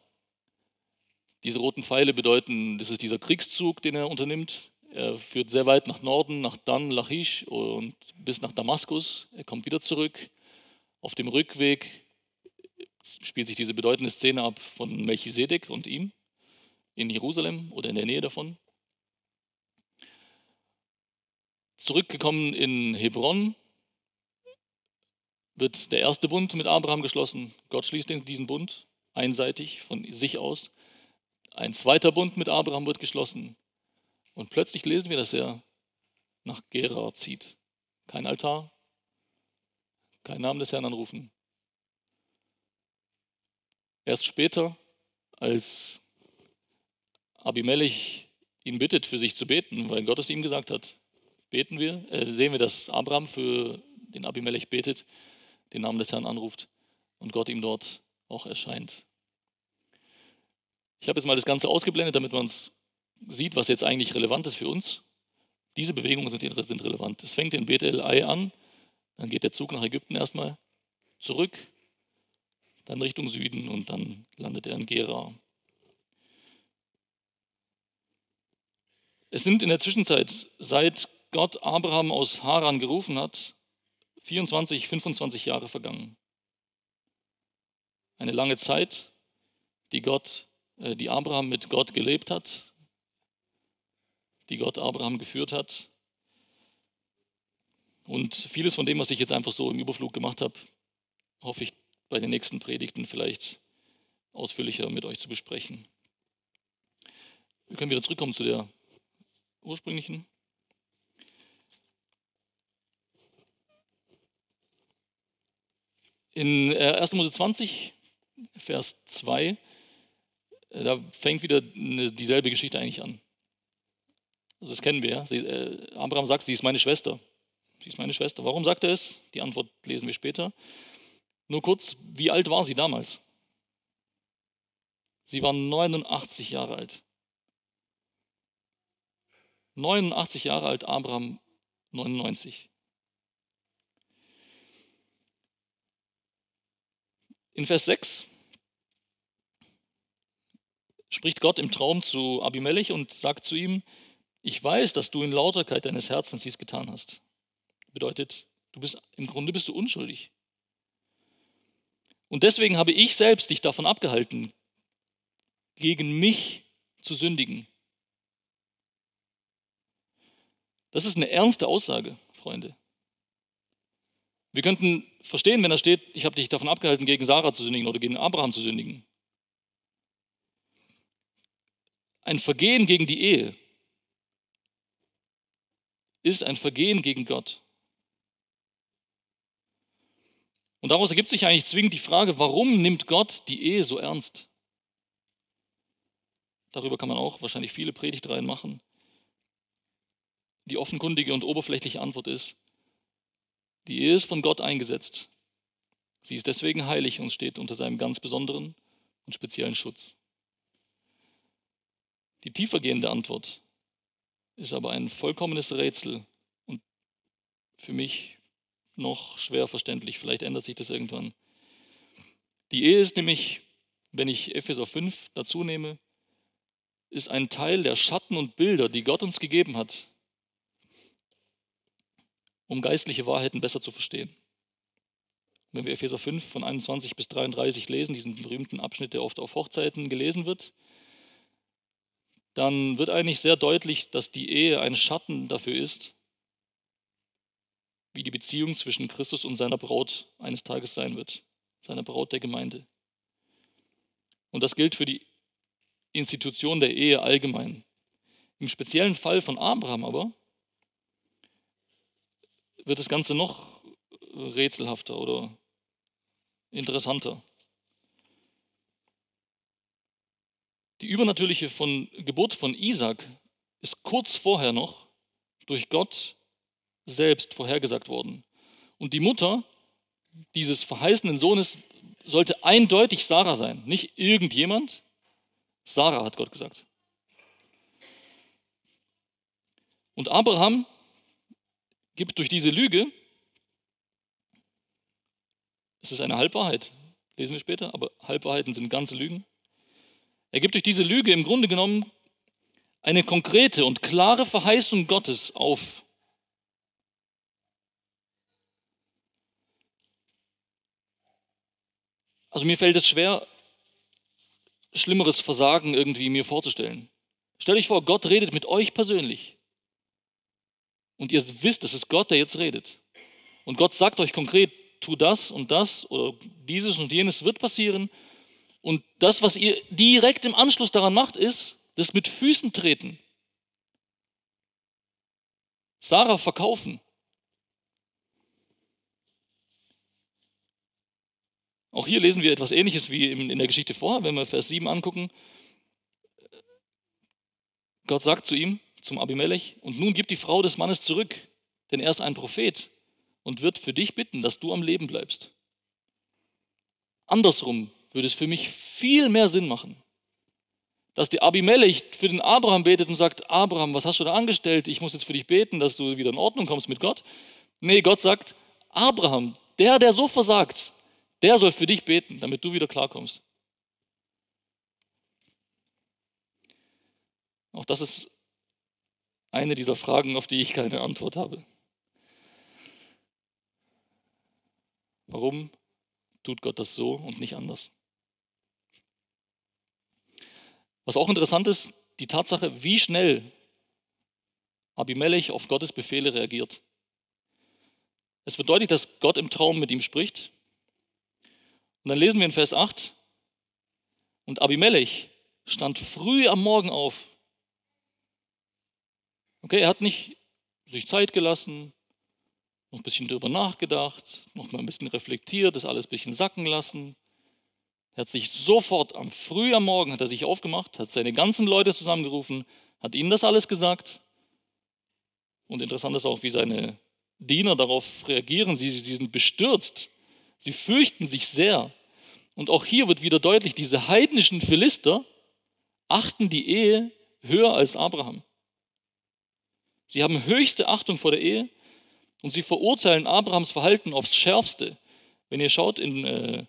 Diese roten Pfeile bedeuten, das ist dieser Kriegszug, den er unternimmt. Er führt sehr weit nach Norden, nach Dan, Lachish und bis nach Damaskus. Er kommt wieder zurück. Auf dem Rückweg spielt sich diese bedeutende Szene ab von Melchisedek und ihm in Jerusalem oder in der Nähe davon. Zurückgekommen in Hebron wird der erste Bund mit Abraham geschlossen. Gott schließt diesen Bund einseitig von sich aus. Ein zweiter Bund mit Abraham wird geschlossen. Und plötzlich lesen wir, dass er nach Gerar zieht. Kein Altar, kein Namen des Herrn anrufen, Erst später, als Abimelech ihn bittet, für sich zu beten, weil Gott es ihm gesagt hat, beten wir, äh, sehen wir, dass Abraham für den Abimelech betet, den Namen des Herrn anruft und Gott ihm dort auch erscheint. Ich habe jetzt mal das Ganze ausgeblendet, damit man sieht, was jetzt eigentlich relevant ist für uns. Diese Bewegungen sind, sind relevant. Es fängt in Bethel Ai an, dann geht der Zug nach Ägypten erstmal zurück, dann Richtung Süden und dann landet er in Gera. Es sind in der Zwischenzeit, seit Gott Abraham aus Haran gerufen hat, 24, 25 Jahre vergangen. Eine lange Zeit, die Gott, äh, die Abraham mit Gott gelebt hat, die Gott Abraham geführt hat. Und vieles von dem, was ich jetzt einfach so im Überflug gemacht habe, hoffe ich bei den nächsten Predigten vielleicht ausführlicher mit euch zu besprechen. Wir können wieder zurückkommen zu der ursprünglichen. In 1. Äh, Mose 20, Vers 2, äh, da fängt wieder dieselbe Geschichte eigentlich an. Also das kennen wir. Ja. Sie, äh, Abraham sagt, sie ist meine Schwester. Sie ist meine Schwester. Warum sagt er es? Die Antwort lesen wir später. Nur kurz, wie alt war sie damals? Sie war 89 Jahre alt. 89 Jahre alt, Abraham 99. In Vers 6 spricht Gott im Traum zu Abimelech und sagt zu ihm, ich weiß, dass du in Lauterkeit deines Herzens dies getan hast. Bedeutet, du bist, im Grunde bist du unschuldig. Und deswegen habe ich selbst dich davon abgehalten, gegen mich zu sündigen. Das ist eine ernste Aussage, Freunde. Wir könnten verstehen, wenn da steht, ich habe dich davon abgehalten, gegen Sarah zu sündigen oder gegen Abraham zu sündigen. Ein Vergehen gegen die Ehe ist ein Vergehen gegen Gott. Und daraus ergibt sich eigentlich zwingend die Frage, warum nimmt Gott die Ehe so ernst? Darüber kann man auch wahrscheinlich viele Predigtreihen machen. Die offenkundige und oberflächliche Antwort ist, die Ehe ist von Gott eingesetzt. Sie ist deswegen heilig und steht unter seinem ganz besonderen und speziellen Schutz. Die tiefergehende Antwort ist aber ein vollkommenes Rätsel und für mich noch schwer verständlich. Vielleicht ändert sich das irgendwann. Die Ehe ist nämlich, wenn ich Epheser 5 dazu nehme, ist ein Teil der Schatten und Bilder, die Gott uns gegeben hat, um geistliche Wahrheiten besser zu verstehen. Wenn wir Epheser 5 von 21 bis 33 lesen, diesen berühmten Abschnitt, der oft auf Hochzeiten gelesen wird, dann wird eigentlich sehr deutlich, dass die Ehe ein Schatten dafür ist, wie die Beziehung zwischen Christus und seiner Braut eines Tages sein wird, seiner Braut der Gemeinde. Und das gilt für die Institution der Ehe allgemein. Im speziellen Fall von Abraham aber wird das Ganze noch rätselhafter oder interessanter. Die übernatürliche von Geburt von Isaac ist kurz vorher noch durch Gott selbst vorhergesagt worden. Und die Mutter dieses verheißenen Sohnes sollte eindeutig Sarah sein, nicht irgendjemand. Sarah hat Gott gesagt. Und Abraham gibt durch diese Lüge, es ist eine Halbwahrheit, lesen wir später, aber Halbwahrheiten sind ganze Lügen. Er gibt durch diese Lüge im Grunde genommen eine konkrete und klare Verheißung Gottes auf. Also mir fällt es schwer, schlimmeres Versagen irgendwie mir vorzustellen. Stell euch vor, Gott redet mit euch persönlich und ihr wisst, es ist Gott, der jetzt redet. Und Gott sagt euch konkret, tu das und das oder dieses und jenes wird passieren. Und das, was ihr direkt im Anschluss daran macht, ist, das mit Füßen treten. Sarah verkaufen. Auch hier lesen wir etwas Ähnliches wie in der Geschichte vorher, wenn wir Vers 7 angucken. Gott sagt zu ihm, zum Abimelech, und nun gib die Frau des Mannes zurück, denn er ist ein Prophet und wird für dich bitten, dass du am Leben bleibst. Andersrum würde es für mich viel mehr Sinn machen. dass der Abimelech für den Abraham betet und sagt, Abraham, was hast du da angestellt? Ich muss jetzt für dich beten, dass du wieder in Ordnung kommst mit Gott. Nee, Gott sagt, Abraham, der, der so versagt, der soll für dich beten, damit du wieder klarkommst. Auch das ist eine dieser Fragen, auf die ich keine Antwort habe. Warum tut Gott das so und nicht anders? Was auch interessant ist, die Tatsache, wie schnell Abimelech auf Gottes Befehle reagiert. Es wird deutlich, dass Gott im Traum mit ihm spricht. Und dann lesen wir in Vers 8, und Abimelech stand früh am Morgen auf. Okay, er hat nicht sich Zeit gelassen, noch ein bisschen darüber nachgedacht, noch mal ein bisschen reflektiert, das alles ein bisschen sacken lassen. Er hat sich sofort am früh am Morgen hat er sich aufgemacht, hat seine ganzen Leute zusammengerufen, hat ihnen das alles gesagt. Und interessant ist auch, wie seine Diener darauf reagieren. Sie, sie sind bestürzt. Sie fürchten sich sehr. Und auch hier wird wieder deutlich, diese heidnischen Philister achten die Ehe höher als Abraham. Sie haben höchste Achtung vor der Ehe und sie verurteilen Abrahams Verhalten aufs Schärfste. Wenn ihr schaut in äh,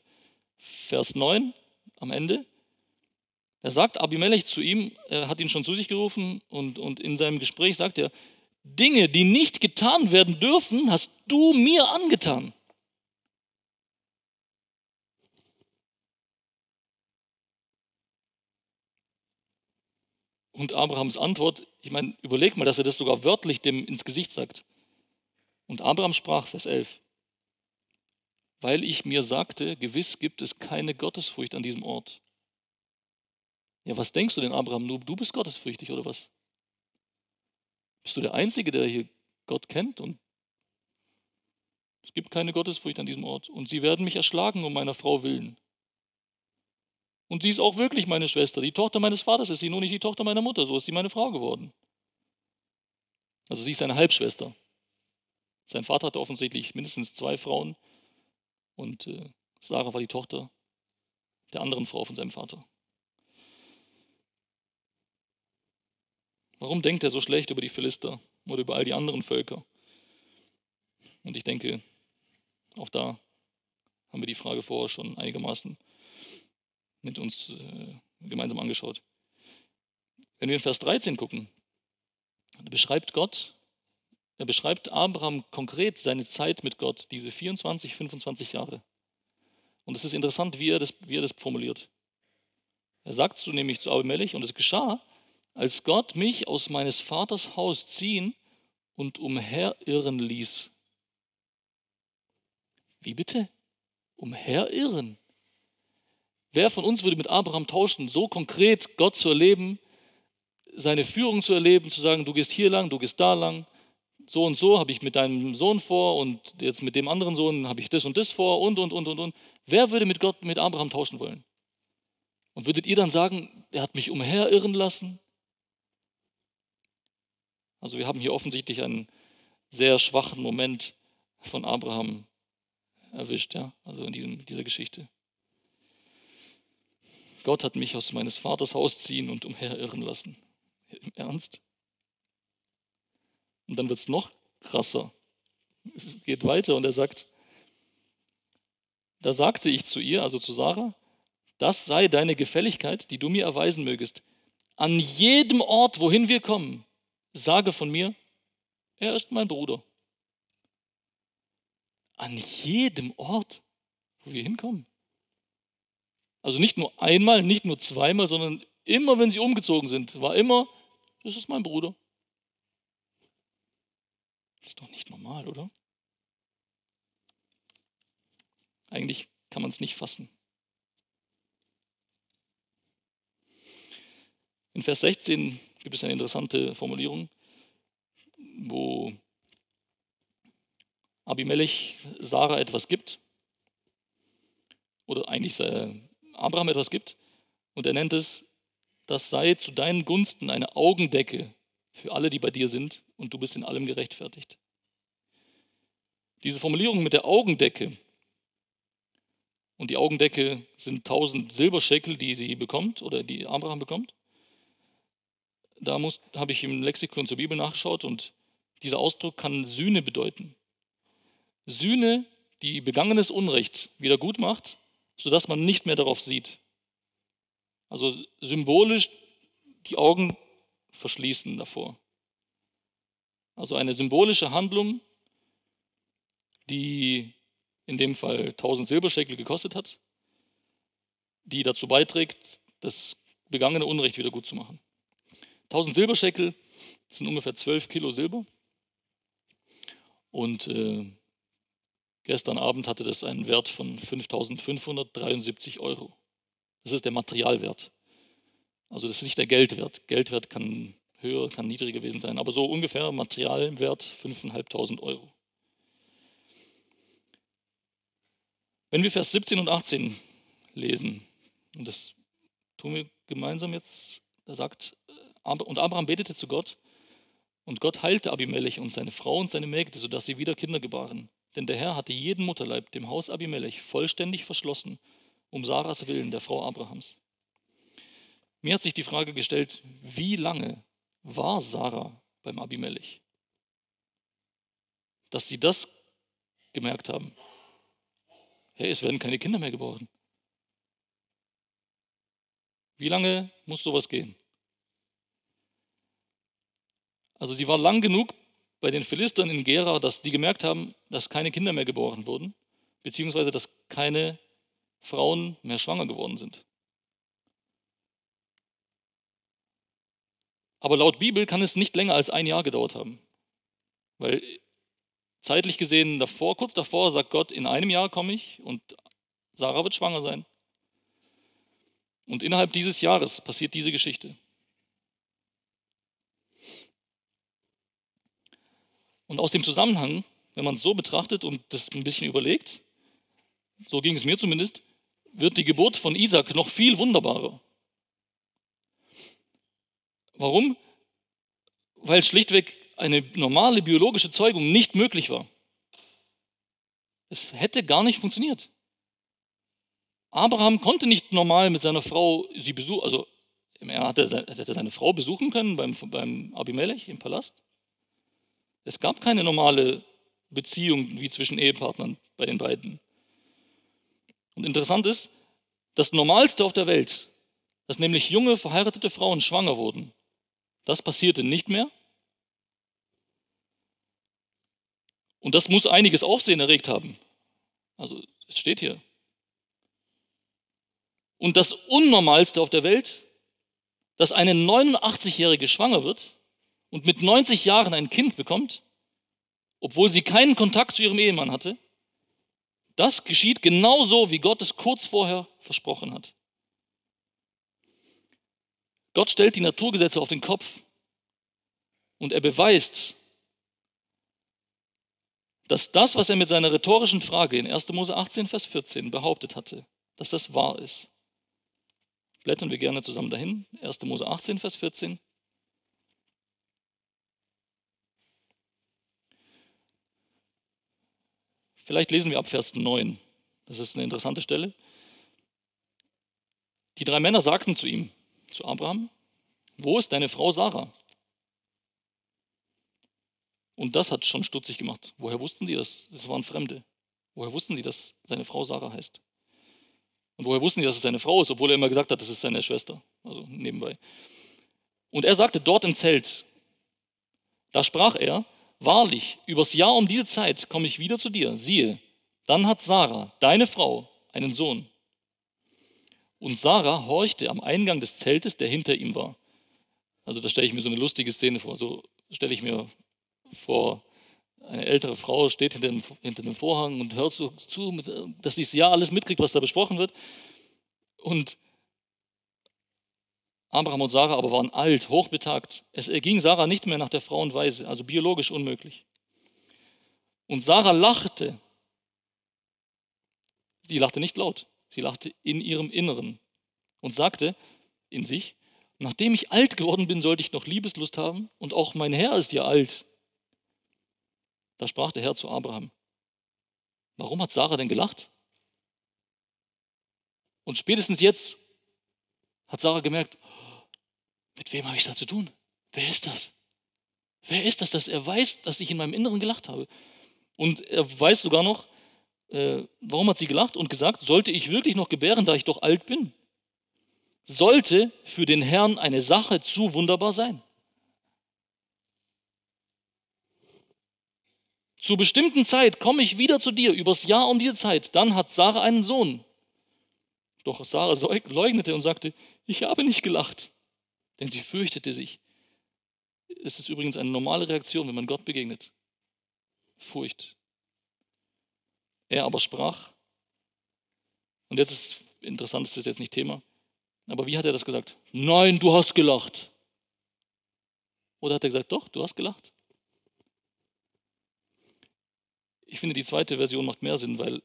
Vers 9 am Ende, er sagt Abimelech zu ihm, er hat ihn schon zu sich gerufen und, und in seinem Gespräch sagt er, Dinge, die nicht getan werden dürfen, hast du mir angetan. Und Abrahams Antwort, ich meine, überleg mal, dass er das sogar wörtlich dem ins Gesicht sagt. Und Abraham sprach, Vers 11, weil ich mir sagte, gewiss gibt es keine Gottesfurcht an diesem Ort. Ja, was denkst du denn, Abraham? Du, bist gottesfürchtig oder was? Bist du der Einzige, der hier Gott kennt? Und es gibt keine Gottesfurcht an diesem Ort. Und sie werden mich erschlagen um meiner Frau willen. Und sie ist auch wirklich meine Schwester. Die Tochter meines Vaters ist sie, nur nicht die Tochter meiner Mutter. So ist sie meine Frau geworden. Also sie ist seine Halbschwester. Sein Vater hatte offensichtlich mindestens zwei Frauen und äh, Sarah war die Tochter der anderen Frau von seinem Vater. Warum denkt er so schlecht über die Philister oder über all die anderen Völker? Und ich denke, auch da haben wir die Frage vorher schon einigermaßen mit uns äh, gemeinsam angeschaut. Wenn wir in Vers 13 gucken, beschreibt Gott er beschreibt Abraham konkret seine Zeit mit Gott, diese 24, 25 Jahre. Und es ist interessant, wie er das, wie er das formuliert. Er sagt so nämlich zu Abimelech, und es geschah, als Gott mich aus meines Vaters Haus ziehen und umherirren ließ. Wie bitte? Umherirren? Wer von uns würde mit Abraham tauschen, so konkret Gott zu erleben, seine Führung zu erleben, zu sagen, du gehst hier lang, du gehst da lang, so und so habe ich mit deinem Sohn vor und jetzt mit dem anderen Sohn habe ich das und das vor und, und, und, und, und. Wer würde mit Gott, mit Abraham tauschen wollen? Und würdet ihr dann sagen, er hat mich umherirren lassen? Also wir haben hier offensichtlich einen sehr schwachen Moment von Abraham erwischt, ja, also in diesem, dieser Geschichte. Gott hat mich aus meines Vaters Haus ziehen und umherirren lassen. Im Ernst? Und dann wird es noch krasser. Es geht weiter und er sagt, da sagte ich zu ihr, also zu Sarah, das sei deine Gefälligkeit, die du mir erweisen mögest. An jedem Ort, wohin wir kommen, sage von mir, er ist mein Bruder. An jedem Ort, wo wir hinkommen. Also nicht nur einmal, nicht nur zweimal, sondern immer, wenn sie umgezogen sind, war immer, das ist mein Bruder. Das ist doch nicht normal, oder? Eigentlich kann man es nicht fassen. In Vers 16 gibt es eine interessante Formulierung, wo Abimelech Sarah etwas gibt, oder eigentlich Abraham etwas gibt, und er nennt es, das sei zu deinen Gunsten eine Augendecke für alle, die bei dir sind, und du bist in allem gerechtfertigt. Diese Formulierung mit der Augendecke, und die Augendecke sind 1000 Silberscheckel, die sie bekommt oder die Abraham bekommt. da habe ich im Lexikon zur Bibel nachgeschaut und dieser Ausdruck kann Sühne bedeuten. Sühne, die begangenes Unrecht wieder gut macht, sodass man nicht mehr darauf sieht. Also symbolisch die Augen verschließen davor. Also eine symbolische Handlung, die in dem Fall 1000 Silberscheckel gekostet hat, die dazu beiträgt, das begangene Unrecht wieder gut zu machen. 1000 Silberscheckel sind ungefähr 12 Kilo Silber. Und äh, gestern Abend hatte das einen Wert von 5573 Euro. Das ist der Materialwert. Also das ist nicht der Geldwert. Geldwert kann höher, kann niedriger gewesen sein, aber so ungefähr Materialwert 5.500 Euro. Wenn wir Vers 17 und 18 lesen, und das tun wir gemeinsam jetzt, da sagt, und Abraham betete zu Gott, und Gott heilte Abimelech und seine Frau und seine Mägde, sodass sie wieder Kinder gebaren. Denn der Herr hatte jeden Mutterleib dem Haus Abimelech vollständig verschlossen, um Sarahs Willen, der Frau Abrahams. Mir hat sich die Frage gestellt, wie lange war Sarah beim Abimelech? Dass sie das gemerkt haben. Hey, es werden keine Kinder mehr geboren. Wie lange muss sowas gehen? Also sie war lang genug bei den Philistern in Gera, dass die gemerkt haben, dass keine Kinder mehr geboren wurden, beziehungsweise dass keine Frauen mehr schwanger geworden sind. Aber laut Bibel kann es nicht länger als ein Jahr gedauert haben. Weil zeitlich gesehen davor, kurz davor sagt Gott, in einem Jahr komme ich und Sarah wird schwanger sein. Und innerhalb dieses Jahres passiert diese Geschichte. Und aus dem Zusammenhang, wenn man es so betrachtet und das ein bisschen überlegt, so ging es mir zumindest, wird die Geburt von Isaac noch viel wunderbarer. Warum? Weil schlichtweg eine normale biologische Zeugung nicht möglich war. Es hätte gar nicht funktioniert. Abraham konnte nicht normal mit seiner Frau sie besuchen, also er hätte seine Frau besuchen können beim, beim Abimelech im Palast. Es gab keine normale Beziehung wie zwischen Ehepartnern bei den beiden. Und interessant ist, das Normalste auf der Welt, dass nämlich junge verheiratete Frauen schwanger wurden, das passierte nicht mehr. Und das muss einiges Aufsehen erregt haben. Also es steht hier, und das Unnormalste auf der Welt, dass eine 89-Jährige schwanger wird und mit 90 Jahren ein Kind bekommt, obwohl sie keinen Kontakt zu ihrem Ehemann hatte, das geschieht genauso, wie Gott es kurz vorher versprochen hat. Gott stellt die Naturgesetze auf den Kopf und er beweist, dass das, was er mit seiner rhetorischen Frage in 1. Mose 18, Vers 14 behauptet hatte, dass das wahr ist. Blättern wir gerne zusammen dahin. 1. Mose 18, Vers 14. Vielleicht lesen wir ab Vers 9. Das ist eine interessante Stelle. Die drei Männer sagten zu ihm, zu Abraham, wo ist deine Frau Sarah? Und das hat schon stutzig gemacht. Woher wussten sie das? Das waren Fremde. Woher wussten sie, dass seine Frau Sarah heißt? Und woher wussten die, dass es seine Frau ist, obwohl er immer gesagt hat, das ist seine Schwester. Also nebenbei. Und er sagte dort im Zelt, da sprach er, wahrlich, übers Jahr um diese Zeit komme ich wieder zu dir. Siehe, dann hat Sarah, deine Frau, einen Sohn. Und Sarah horchte am Eingang des Zeltes, der hinter ihm war. Also da stelle ich mir so eine lustige Szene vor. So stelle ich mir vor, eine ältere Frau steht hinter dem, hinter dem Vorhang und hört so zu, dass sie ja alles mitkriegt, was da besprochen wird. Und Abraham und Sarah aber waren alt, hochbetagt. Es erging Sarah nicht mehr nach der Frauenweise, also biologisch unmöglich. Und Sarah lachte. Sie lachte nicht laut, sie lachte in ihrem Inneren und sagte in sich, nachdem ich alt geworden bin, sollte ich noch Liebeslust haben und auch mein Herr ist ja alt. Da sprach der Herr zu Abraham, warum hat Sarah denn gelacht? Und spätestens jetzt hat Sarah gemerkt, mit wem habe ich da zu tun? wer ist das? Wer ist das, dass er weiß, dass ich in meinem Inneren gelacht habe? Und er weiß sogar noch, äh, warum hat sie gelacht und gesagt, sollte ich wirklich noch gebären, da ich doch alt bin? Sollte für den Herrn eine Sache zu wunderbar sein? Zur bestimmten Zeit komme ich wieder zu dir, übers Jahr um diese Zeit. Dann hat Sarah einen Sohn. Doch Sarah leugnete und sagte, ich habe nicht gelacht, denn sie fürchtete sich. Es ist übrigens eine normale Reaktion, wenn man Gott begegnet. Furcht. Er aber sprach, und jetzt ist interessant, das ist jetzt nicht Thema, aber wie hat er das gesagt? Nein, du hast gelacht. Oder hat er gesagt, doch, du hast gelacht? Ich finde, die zweite Version macht mehr Sinn, weil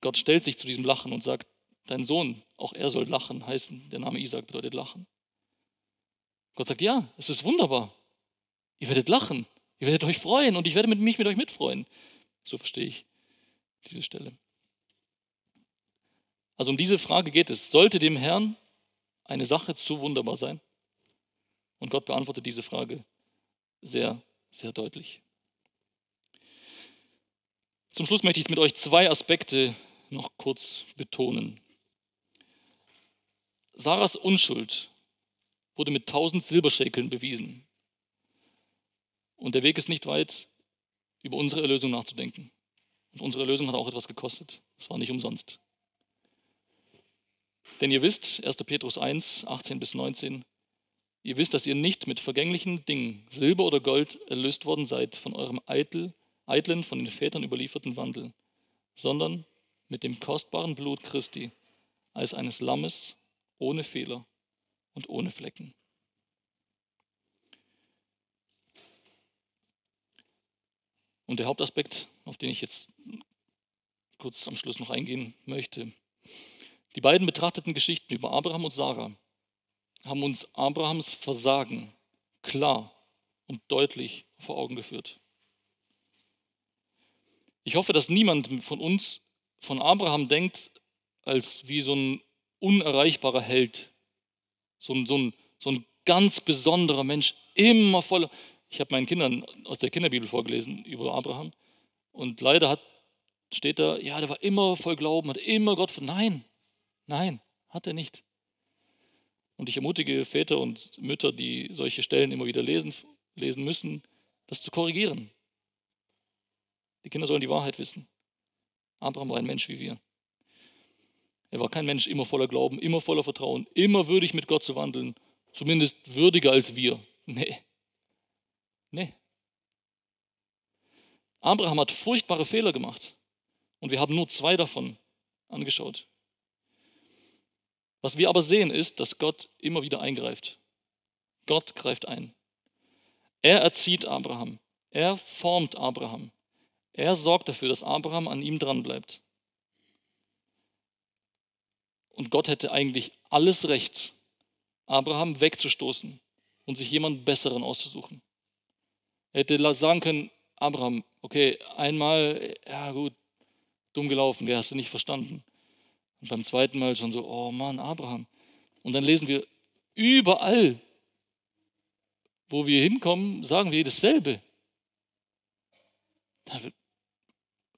Gott stellt sich zu diesem Lachen und sagt, dein Sohn, auch er soll lachen heißen. Der Name Isaac bedeutet lachen. Gott sagt, ja, es ist wunderbar. Ihr werdet lachen, ihr werdet euch freuen und ich werde mich mit euch mitfreuen. So verstehe ich diese Stelle. Also um diese Frage geht es. Sollte dem Herrn eine Sache zu wunderbar sein? Und Gott beantwortet diese Frage sehr, sehr deutlich. Zum Schluss möchte ich mit euch zwei Aspekte noch kurz betonen. Sarahs Unschuld wurde mit tausend Silberschäkeln bewiesen. Und der Weg ist nicht weit, über unsere Erlösung nachzudenken. Und unsere Erlösung hat auch etwas gekostet. Es war nicht umsonst. Denn ihr wisst, 1. Petrus 1, 18 bis 19, ihr wisst, dass ihr nicht mit vergänglichen Dingen, Silber oder Gold, erlöst worden seid von eurem eitel, eitlen, von den Vätern überlieferten Wandel, sondern mit dem kostbaren Blut Christi als eines Lammes ohne Fehler und ohne Flecken. Und der Hauptaspekt, auf den ich jetzt kurz am Schluss noch eingehen möchte. Die beiden betrachteten Geschichten über Abraham und Sarah haben uns Abrahams Versagen klar und deutlich vor Augen geführt. Ich hoffe, dass niemand von uns von Abraham denkt als wie so ein unerreichbarer Held, so ein, so ein, so ein ganz besonderer Mensch, immer voller. Ich habe meinen Kindern aus der Kinderbibel vorgelesen über Abraham und leider hat, steht da, ja, der war immer voll Glauben, hat immer Gott. Nein, nein, hat er nicht. Und ich ermutige Väter und Mütter, die solche Stellen immer wieder lesen, lesen müssen, das zu korrigieren. Die Kinder sollen die Wahrheit wissen. Abraham war ein Mensch wie wir. Er war kein Mensch immer voller Glauben, immer voller Vertrauen, immer würdig mit Gott zu wandeln, zumindest würdiger als wir. Nee. Nee. Abraham hat furchtbare Fehler gemacht und wir haben nur zwei davon angeschaut. Was wir aber sehen ist, dass Gott immer wieder eingreift. Gott greift ein. Er erzieht Abraham. Er formt Abraham. Er sorgt dafür, dass Abraham an ihm dranbleibt. Und Gott hätte eigentlich alles Recht, Abraham wegzustoßen und sich jemand Besseren auszusuchen. Er hätte sagen können, Abraham, okay, einmal, ja gut, dumm gelaufen, der hast du nicht verstanden. Und beim zweiten Mal schon so, oh Mann, Abraham. Und dann lesen wir überall, wo wir hinkommen, sagen wir dasselbe.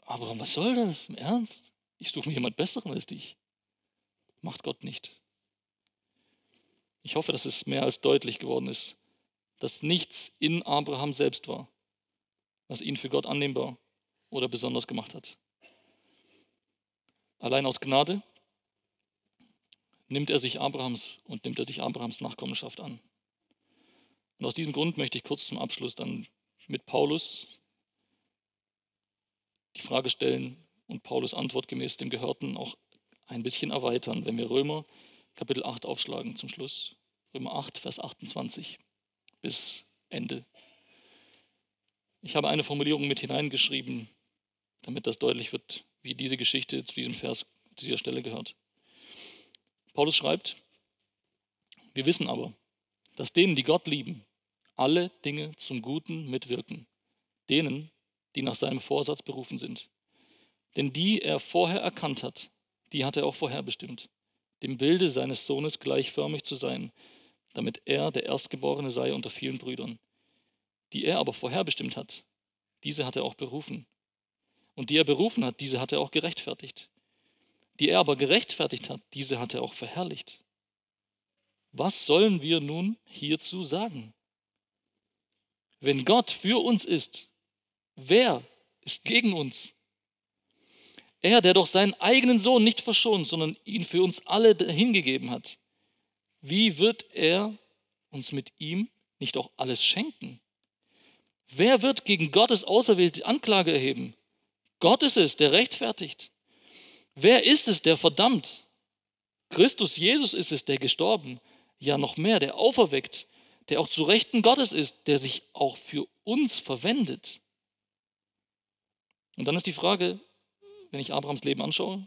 Abraham, was soll das? Im Ernst? Ich suche mir jemand Besseren als dich. Macht Gott nicht. Ich hoffe, dass es mehr als deutlich geworden ist, dass nichts in Abraham selbst war, was ihn für Gott annehmbar oder besonders gemacht hat. Allein aus Gnade nimmt er sich Abrahams und nimmt er sich Abrahams Nachkommenschaft an. Und aus diesem Grund möchte ich kurz zum Abschluss dann mit Paulus die Frage stellen und Paulus Antwort gemäß dem Gehörten auch ein bisschen erweitern, wenn wir Römer Kapitel 8 aufschlagen zum Schluss. Römer 8, Vers 28 bis Ende. Ich habe eine Formulierung mit hineingeschrieben, damit das deutlich wird, wie diese Geschichte zu diesem Vers, zu dieser Stelle gehört. Paulus schreibt, wir wissen aber, dass denen, die Gott lieben, alle Dinge zum Guten mitwirken. Denen, die nach seinem Vorsatz berufen sind. Denn die er vorher erkannt hat, die hat er auch vorherbestimmt, dem Bilde seines Sohnes gleichförmig zu sein, damit er der Erstgeborene sei unter vielen Brüdern. Die er aber vorherbestimmt hat, diese hat er auch berufen. Und die er berufen hat, diese hat er auch gerechtfertigt. Die er aber gerechtfertigt hat, diese hat er auch verherrlicht. Was sollen wir nun hierzu sagen? Wenn Gott für uns ist, wer ist gegen uns? Er, der doch seinen eigenen Sohn nicht verschont, sondern ihn für uns alle hingegeben hat, wie wird er uns mit ihm nicht auch alles schenken? Wer wird gegen Gottes auserwählte Anklage erheben? Gott ist es, der rechtfertigt. Wer ist es, der verdammt? Christus Jesus ist es, der gestorben, ja noch mehr, der auferweckt, der auch zu Rechten Gottes ist, der sich auch für uns verwendet. Und dann ist die Frage, wenn ich Abrahams Leben anschaue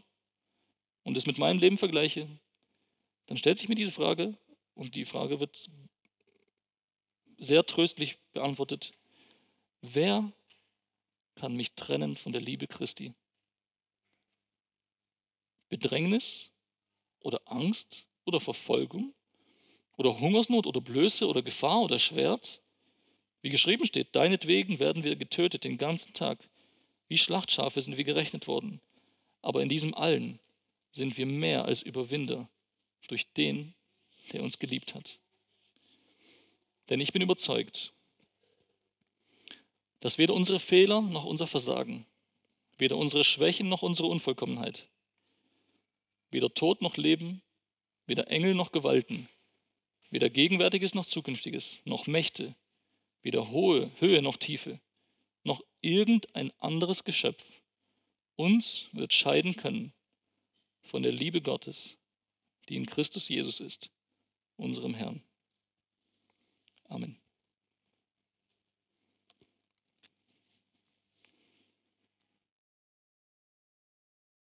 und es mit meinem Leben vergleiche, dann stellt sich mir diese Frage und die Frage wird sehr tröstlich beantwortet. Wer kann mich trennen von der Liebe Christi? Bedrängnis oder Angst oder Verfolgung oder Hungersnot oder Blöße oder Gefahr oder Schwert? Wie geschrieben steht, deinetwegen werden wir getötet den ganzen Tag. Wie Schlachtschafe sind wir gerechnet worden. Aber in diesem allen sind wir mehr als Überwinder durch den, der uns geliebt hat. Denn ich bin überzeugt, dass weder unsere Fehler noch unser Versagen, weder unsere Schwächen noch unsere Unvollkommenheit, weder Tod noch Leben, weder Engel noch Gewalten, weder Gegenwärtiges noch Zukünftiges, noch Mächte, weder hohe Höhe noch Tiefe, noch irgendein anderes Geschöpf uns wird scheiden können von der Liebe Gottes, die in Christus Jesus ist, unserem Herrn. Amen.